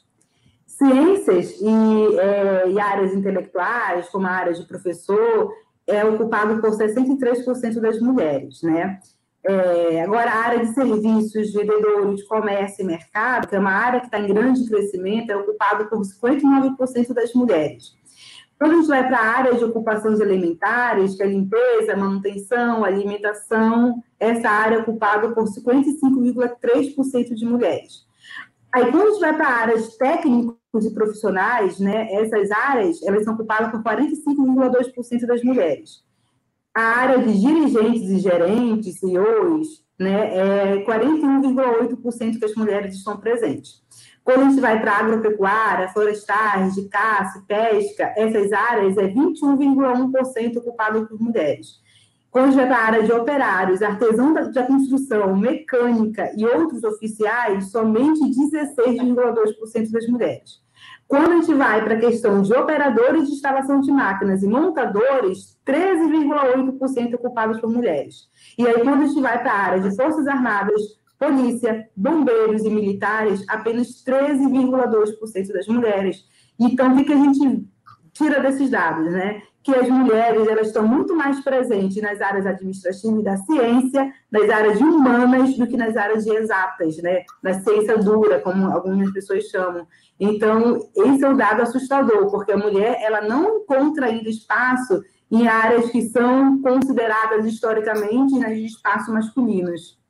S5: Ciências e, é, e, áreas intelectuais, como a área de professor, é ocupado por 63% das mulheres, né? É, agora, a área de serviços, vendedores, comércio e mercado, que é uma área que está em grande crescimento, é ocupada por 59% das mulheres. Quando a gente vai para a área de ocupações elementares, que é limpeza, manutenção, alimentação, essa área é ocupada por 55,3% de mulheres. Aí, quando a gente vai para áreas técnicos e profissionais, né, essas áreas elas são ocupadas por 45,2% das mulheres. A área de dirigentes e gerentes, CEOs, né, é 41,8% que as mulheres estão presentes. Quando a gente vai para agropecuária, florestais, de caça, pesca, essas áreas é 21,1% ocupadas por mulheres. Quando a gente vai para a área de operários, artesão da construção, mecânica e outros oficiais, somente 16,2% das mulheres. Quando a gente vai para a questão de operadores de instalação de máquinas e montadores, 13,8% ocupados por mulheres. E aí, quando a gente vai para a área de Forças Armadas, polícia, bombeiros e militares, apenas 13,2% das mulheres. Então, o que a gente tira desses dados, né? Que as mulheres elas estão muito mais presentes nas áreas administrativas da ciência, nas áreas humanas, do que nas áreas exatas, né? Na ciência dura, como algumas pessoas chamam. Então, esse é um dado assustador, porque a mulher ela não encontra ainda espaço em áreas que são consideradas historicamente de espaços masculinos.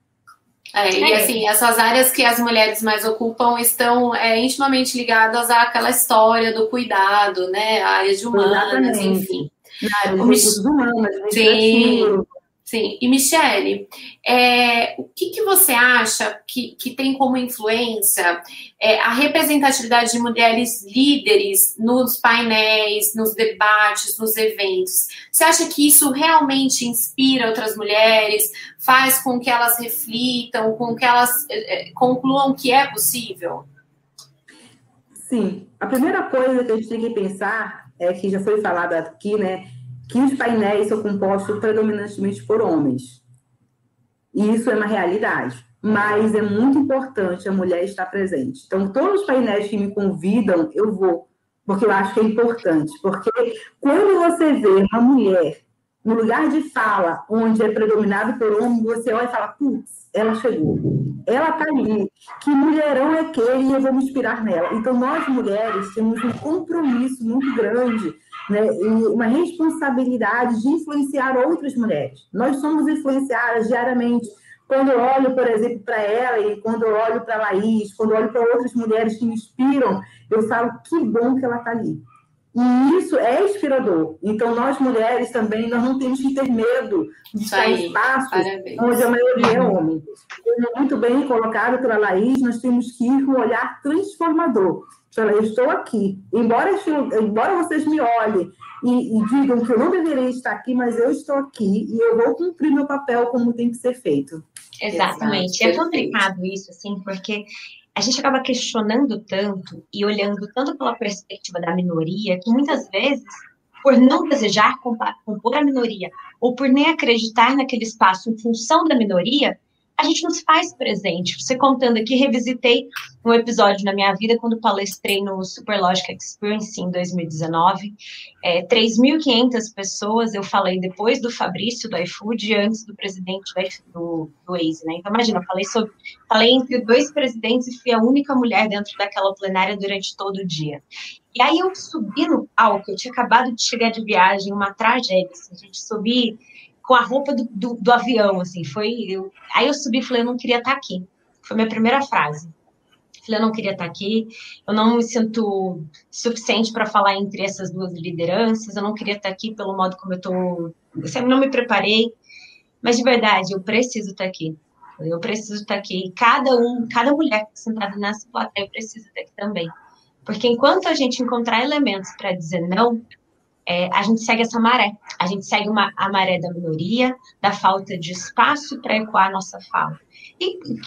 S1: É, e assim, essas áreas que as mulheres mais ocupam estão é, intimamente ligadas àquela história do cuidado, né? A área de humanas, Exatamente. enfim.
S5: Na área de recursos humanos, Sim.
S1: Sim, e Michele, é, o que, que você acha que, que tem como influência é, a representatividade de mulheres líderes nos painéis, nos debates, nos eventos? Você acha que isso realmente inspira outras mulheres, faz com que elas reflitam, com que elas é, é concluam que é possível?
S5: Sim, a primeira coisa que a gente tem que pensar é que já foi falado aqui, né? Que os painéis são compostos predominantemente por homens. E isso é uma realidade. Mas é muito importante a mulher estar presente. Então, todos os painéis que me convidam, eu vou, porque eu acho que é importante. Porque quando você vê uma mulher no lugar de fala onde é predominado por homem, você olha e fala, putz, ela chegou. Ela está ali. Que mulherão é aquele e eu vou me inspirar nela. Então, nós mulheres temos um compromisso muito grande né, uma responsabilidade de influenciar outras mulheres. Nós somos influenciadas diariamente. Quando eu olho, por exemplo, para ela e quando eu olho para a Laís, quando eu olho para outras mulheres que me inspiram, eu falo que bom que ela está ali. E isso é inspirador. Então, nós mulheres também, nós não temos que ter medo de estar em espaços onde a maioria é homem. Muito bem colocado pela Laís, nós temos que ir com um olhar transformador. Eu estou aqui. Embora, embora vocês me olhem e, e, digam que eu não deveria estar aqui, mas eu estou aqui e eu vou cumprir meu papel como tem que ser feito.
S2: Exatamente. Exato. É complicado isso, assim, porque a gente acaba questionando tanto e olhando tanto pela perspectiva da minoria que muitas vezes, por não desejar compor a minoria ou por nem acreditar naquele espaço em função da minoria, a gente nos faz presente. Você contando aqui, revisitei um episódio na minha vida quando palestrei no Superlogic Experience em 2019. É, 3.500 pessoas, eu falei depois do Fabrício, do iFood, e antes do presidente do, do Waze, né? Então, imagina, eu falei, sobre, falei entre dois presidentes e fui a única mulher dentro daquela plenária durante todo o dia. E aí eu subi no palco, eu tinha acabado de chegar de viagem, uma tragédia, assim, a gente subir com a roupa do, do, do avião, assim, foi, eu, aí eu subi e falei, eu não queria estar aqui, foi minha primeira frase. Falei, eu não queria estar aqui, eu não me sinto suficiente para falar entre essas duas lideranças, eu não queria estar aqui pelo modo como eu estou, eu não me preparei, mas de verdade, eu preciso estar aqui. Eu preciso estar aqui. Cada um, cada mulher sentada nessa plateia precisa estar aqui também. Porque enquanto a gente encontrar elementos para dizer não, é, a gente segue essa maré. A gente segue uma, a maré da minoria, da falta de espaço para ecoar a nossa fala. E o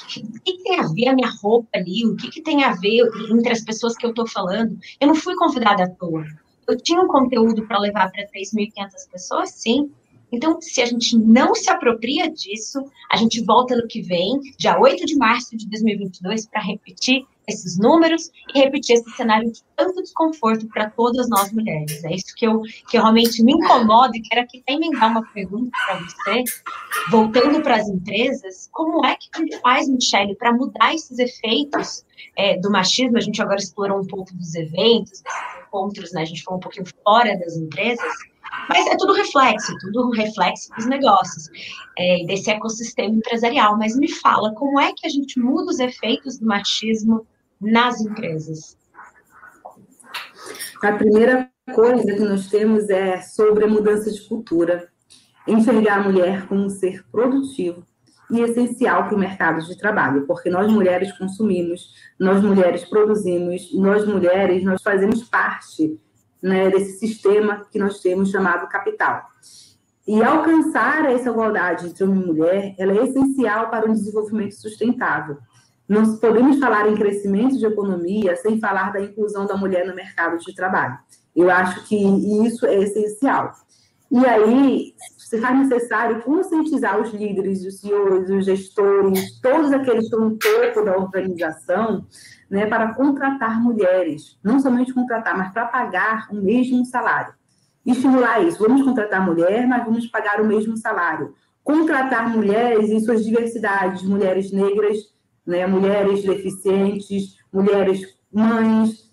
S2: que, tem a ver a minha roupa ali? O que, que tem a ver entre as pessoas que eu estou falando? Eu não fui convidada à toa. Eu tinha um conteúdo para levar para 3.500 pessoas, sim, então, se a gente não se apropria disso, a gente volta no que vem, dia 8 de março de 2022, para repetir esses números e repetir esse cenário de tanto desconforto para todas nós mulheres. É isso que eu que realmente me incomoda e quero aqui emendar uma pergunta para você, voltando para as empresas, como é que a gente faz, Michelle, para mudar esses efeitos é, do machismo? A gente agora explorou um pouco dos eventos, desses encontros, né? A gente falou um pouquinho fora das empresas, mas é tudo reflexo, tudo reflexo dos negócios, é, desse ecossistema empresarial. Mas me fala, como é que a gente muda os efeitos do machismo nas empresas?
S5: A primeira coisa que nós temos é sobre a mudança de cultura. Enxergar a mulher como um ser produtivo e essencial para o mercado de trabalho, porque nós mulheres consumimos, nós mulheres produzimos, nós mulheres nós fazemos parte né, desse sistema que nós temos chamado capital. E alcançar essa igualdade entre homem e mulher, ela é essencial para o desenvolvimento sustentável. Não podemos falar em crescimento de economia sem falar da inclusão da mulher no mercado de trabalho. Eu acho que isso é essencial. E aí, se faz necessário conscientizar os líderes, os CEOs, os gestores, todos aqueles que estão no topo da organização, né, para contratar mulheres, não somente contratar, mas para pagar o mesmo salário. Estimular isso. Vamos contratar mulher, mas vamos pagar o mesmo salário. Contratar mulheres em suas diversidades, mulheres negras, né, mulheres deficientes, mulheres mães,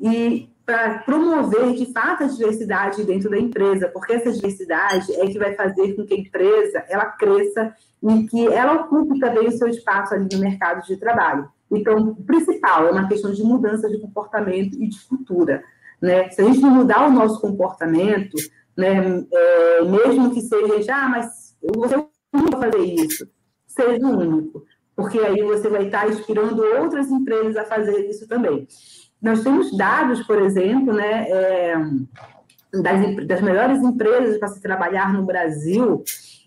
S5: e para promover de fato a diversidade dentro da empresa, porque essa diversidade é que vai fazer com que a empresa ela cresça e que ela ocupe também o seu espaço ali no mercado de trabalho. Então, o principal é uma questão de mudança de comportamento e de cultura. Né? Se a gente não mudar o nosso comportamento, né, é, mesmo que seja, ah, mas você não vai fazer isso, seja o único, porque aí você vai estar inspirando outras empresas a fazer isso também. Nós temos dados, por exemplo, né, é, das, das melhores empresas para se trabalhar no Brasil,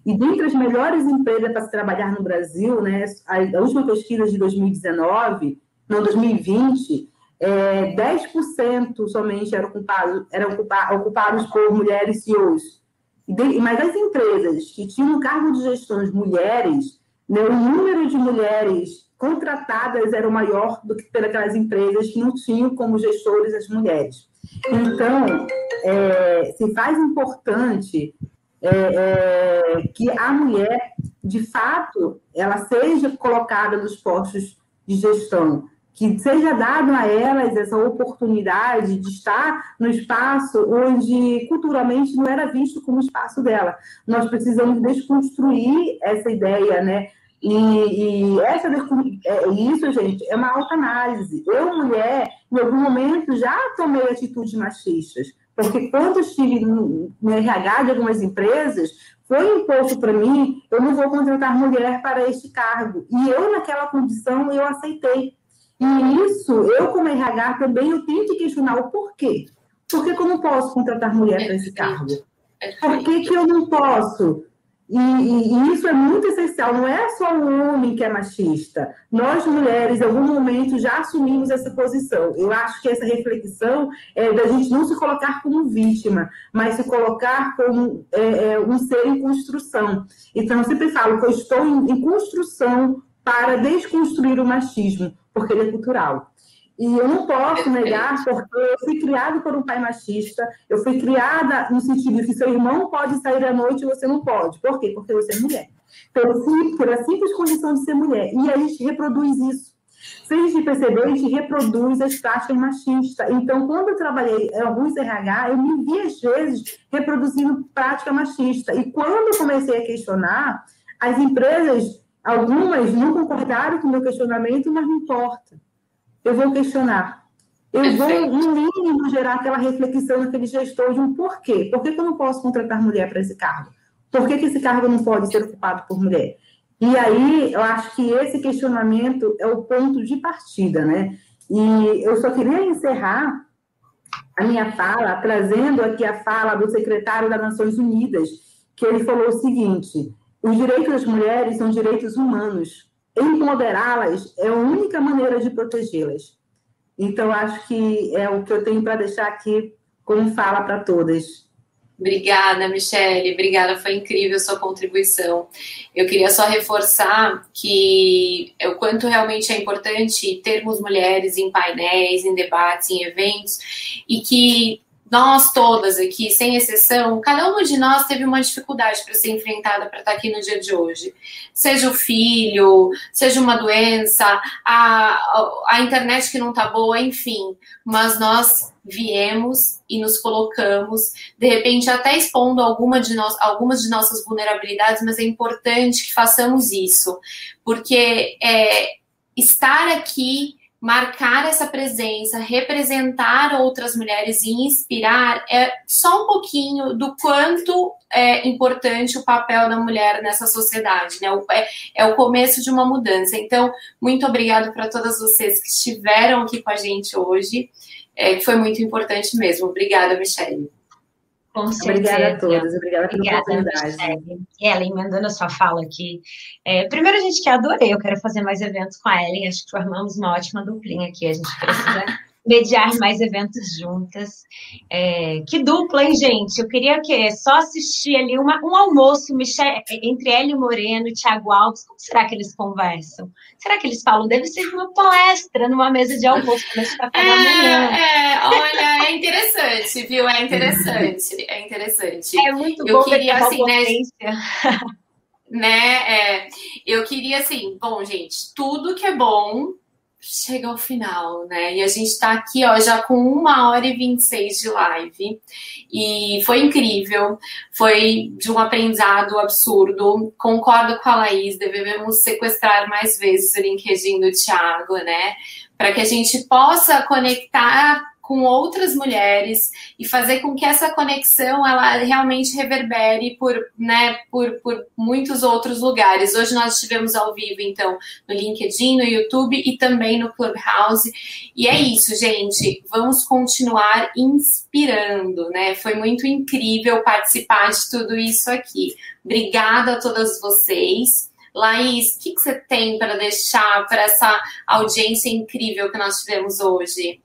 S5: e dentre as melhores empresas para se trabalhar no Brasil, né, a, última pesquisa de 2019, não, 2020, é, 10% somente eram, ocupados, eram ocupados por mulheres CEOs. De, mas as empresas que tinham cargo de gestão de mulheres, né, o número de mulheres contratadas era maior do que pelas empresas que não tinham como gestores as mulheres. Então, é, se faz importante é, é, que a mulher, de fato, ela seja colocada nos postos de gestão, que seja dado a elas essa oportunidade de estar no espaço onde culturalmente não era visto como espaço dela. Nós precisamos desconstruir essa ideia, né? E, e essa, é, isso, gente, é uma autoanálise. Eu, mulher, em algum momento já tomei atitudes machistas, porque quando estive no, RH de algumas empresas, foi imposto para mim, eu não vou contratar mulher para este cargo. E eu, naquela condição, eu aceitei. E isso, eu como RH também, eu tenho que questionar o porquê. Por que, que eu não posso contratar mulher para esse cargo? Por que, que eu não posso? E, e, e, isso é muito essencial, não é só o homem que é machista. Nós, mulheres, em algum momento já assumimos essa posição. Eu acho que essa reflexão é da gente não se colocar como vítima, mas se colocar como é, é, um ser em construção. Então, eu sempre falo que eu estou em, em construção para desconstruir o machismo, porque ele é cultural. E eu não posso negar, porque eu fui criada por um pai machista, eu fui criada no sentido de que seu irmão pode sair à noite e você não pode. Por quê? Porque você é mulher. Então, por a simples condição de ser mulher. E a gente reproduz isso. Se a gente perceber, a gente reproduz as práticas machistas. Então, quando eu trabalhei em alguns RH, eu me vi, às vezes, reproduzindo prática machista. E quando eu comecei a questionar, as empresas, algumas não concordaram com o meu questionamento, mas não importa. Eu vou questionar. Eu vou, no mínimo, gerar aquela reflexão naquele gestor de um porquê. Por que, que eu não posso contratar mulher para esse cargo? Por que, que esse cargo não pode ser ocupado por mulher? E aí, eu acho que esse questionamento é o ponto de partida, né? E eu só queria encerrar a minha fala trazendo aqui a fala do secretário das Nações Unidas, que ele falou o seguinte: os direitos das mulheres são direitos humanos. Empoderá-las é a única maneira de protegê-las. Então, acho que é o que eu tenho para deixar aqui como fala para todas.
S1: Obrigada, Michele. Obrigada, foi incrível sua contribuição. Eu queria só reforçar que o quanto realmente é importante termos mulheres em painéis, em debates, em eventos, e que nós todas aqui, sem exceção, cada uma de nós teve uma dificuldade para ser enfrentada para estar aqui no dia de hoje. Seja o filho, seja uma doença, a, a internet que não está boa, enfim. Mas nós viemos e nos colocamos, de repente até expondo alguma de nós, algumas de nossas vulnerabilidades, mas é importante que façamos isso, porque é, estar aqui marcar essa presença, representar outras mulheres e inspirar é só um pouquinho do quanto é importante o papel da mulher nessa sociedade, né? É, é o começo de uma mudança. Então, muito obrigado para todas vocês que estiveram aqui com a gente hoje. É, foi muito importante mesmo. Obrigada, Michelle.
S5: Com Obrigada a todos, obrigada pela obrigada, oportunidade.
S2: Ellen, emendando a sua fala aqui. É, primeiro, a gente que adorei, eu quero fazer mais eventos com a Ellen, acho que formamos uma ótima duplinha aqui, a gente precisa mediar mais eventos juntas. É, que dupla, hein, gente? Eu queria que só assistir ali uma, um almoço Michel, entre Hélio Moreno e Thiago Alves. Como será que eles conversam? Será que eles falam? Deve ser uma palestra numa mesa de almoço nesse café
S1: é, da manhã. É, olha, é interessante, viu? É interessante, é interessante.
S2: É muito eu bom queria, assim, né,
S1: né é, eu queria assim, bom, gente, tudo que é bom chega ao final, né? E a gente está aqui, ó, já com uma hora e 26 de live. E foi incrível, foi de um aprendizado absurdo. Concordo com a Laís, devemos sequestrar mais vezes o LinkedIn do Thiago, né? Para que a gente possa conectar com outras mulheres e fazer com que essa conexão ela realmente reverbere por, né, por, por muitos outros lugares. Hoje nós estivemos ao vivo, então, no LinkedIn, no YouTube e também no Clubhouse. E é isso, gente. Vamos continuar inspirando, né? Foi muito incrível participar de tudo isso aqui. Obrigada a todas vocês. Laís, o que, que você tem para deixar para essa audiência incrível que nós tivemos hoje?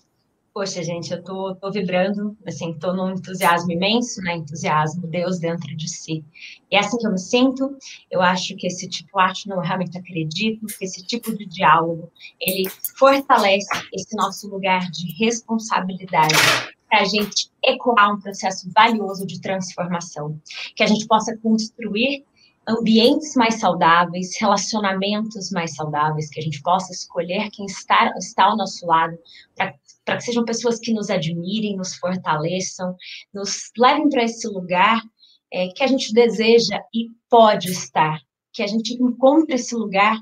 S2: Poxa, gente, eu tô, tô vibrando, assim, tô num entusiasmo imenso, né? Entusiasmo, Deus dentro de si. E é assim que eu me sinto. Eu acho que esse tipo, acho, não, realmente acredito que esse tipo de diálogo, ele fortalece esse nosso lugar de responsabilidade para a gente ecoar um processo valioso de transformação, que a gente possa construir ambientes mais saudáveis, relacionamentos mais saudáveis, que a gente possa escolher quem está, está ao nosso lado para para que sejam pessoas que nos admirem, nos fortaleçam, nos levem para esse lugar é, que a gente deseja e pode estar, que a gente encontre esse lugar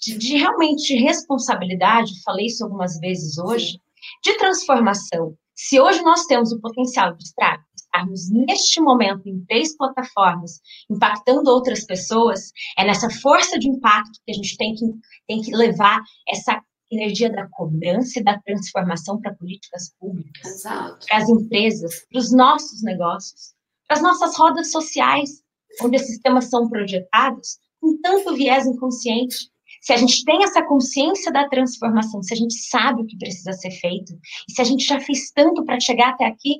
S2: de, de realmente responsabilidade, falei isso algumas vezes hoje, de transformação. Se hoje nós temos o potencial de estar, estarmos neste momento em três plataformas, impactando outras pessoas, é nessa força de impacto que a gente tem que, tem que levar essa energia da cobrança e da transformação para políticas públicas, para as empresas, para os nossos negócios, para as nossas rodas sociais, onde esses temas são projetados com tanto viés inconsciente. Se a gente tem essa consciência da transformação, se a gente sabe o que precisa ser feito, e se a gente já fez tanto para chegar até aqui,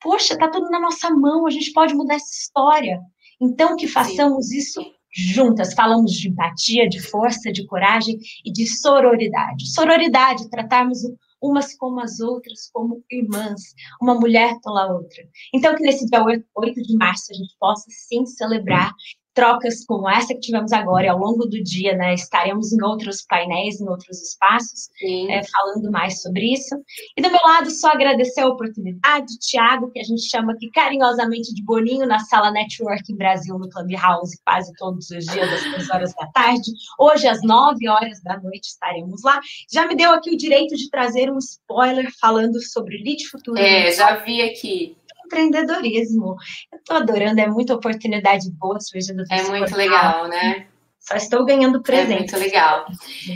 S2: poxa, está tudo na nossa mão, a gente pode mudar essa história. Então, que façamos Sim. isso juntas. Falamos de empatia, de força, de coragem e de sororidade. Sororidade, tratarmos umas como as outras, como irmãs, uma mulher pela outra. Então, que nesse dia 8 de março a gente possa sim celebrar trocas como essa que tivemos agora e ao longo do dia, né? Estaremos em outros painéis, em outros espaços, é, falando mais sobre isso. E do meu lado, só agradecer a oportunidade, Tiago, que a gente chama aqui carinhosamente de Boninho, na sala Networking Brasil, no Clubhouse, quase todos os dias, às 3 horas da tarde. Hoje, às 9 horas da noite, estaremos lá. Já me deu aqui o direito de trazer um spoiler falando sobre Lead Futuro.
S1: É, já vi aqui
S2: empreendedorismo. Eu estou adorando, é muita oportunidade boa surgindo.
S1: É muito portal. legal, né?
S2: Só estou ganhando presente. É
S1: muito legal.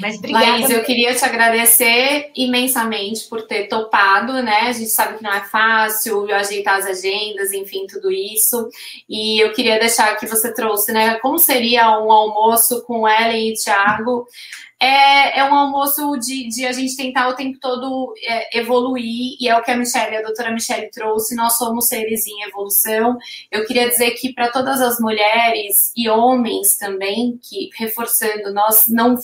S2: Mas obrigada.
S1: Laís, eu queria te agradecer imensamente por ter topado, né? A gente sabe que não é fácil ajeitar as agendas, enfim, tudo isso. E eu queria deixar que você trouxe, né? Como seria um almoço com Ellen e Thiago é, é um almoço de, de a gente tentar o tempo todo é, evoluir, e é o que a Michelle, a doutora Michelle trouxe, nós somos seres em evolução. Eu queria dizer que para todas as mulheres e homens também, que reforçando, nós não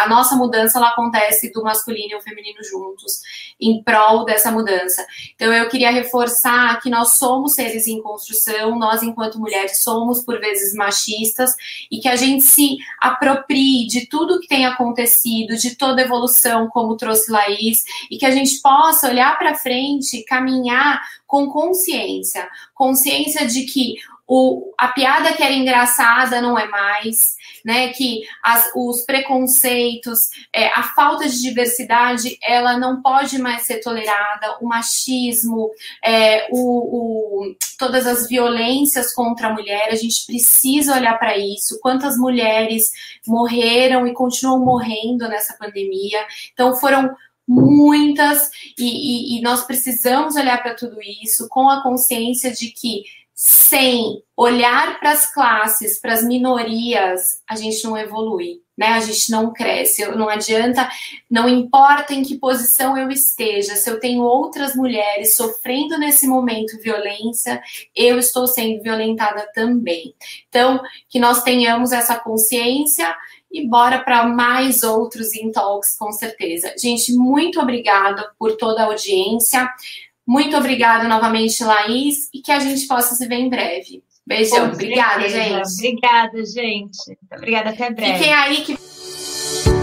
S1: a nossa mudança ela acontece do masculino e o feminino juntos, em prol dessa mudança. Então eu queria reforçar que nós somos seres em construção, nós enquanto mulheres somos por vezes machistas, e que a gente se aproprie de tudo que tem acontecido acontecido, de toda evolução, como trouxe Laís, e que a gente possa olhar para frente, caminhar com consciência. Consciência de que o, a piada que era engraçada não é mais, né? Que as, os preconceitos, é, a falta de diversidade, ela não pode mais ser tolerada. O machismo, é, o, o, todas as violências contra a mulher, a gente precisa olhar para isso. Quantas mulheres morreram e continuam morrendo nessa pandemia? Então foram muitas e, e, e nós precisamos olhar para tudo isso com a consciência de que sem olhar para as classes, para as minorias, a gente não evolui, né? A gente não cresce. Não adianta, não importa em que posição eu esteja, se eu tenho outras mulheres sofrendo nesse momento violência, eu estou sendo violentada também. Então, que nós tenhamos essa consciência e bora para mais outros in talks, com certeza. Gente, muito obrigada por toda a audiência. Muito obrigada novamente, Laís, e que a gente possa se ver em breve. Beijão. obrigada, gente.
S2: Obrigada, gente. Obrigada, até breve.
S1: Fiquem aí que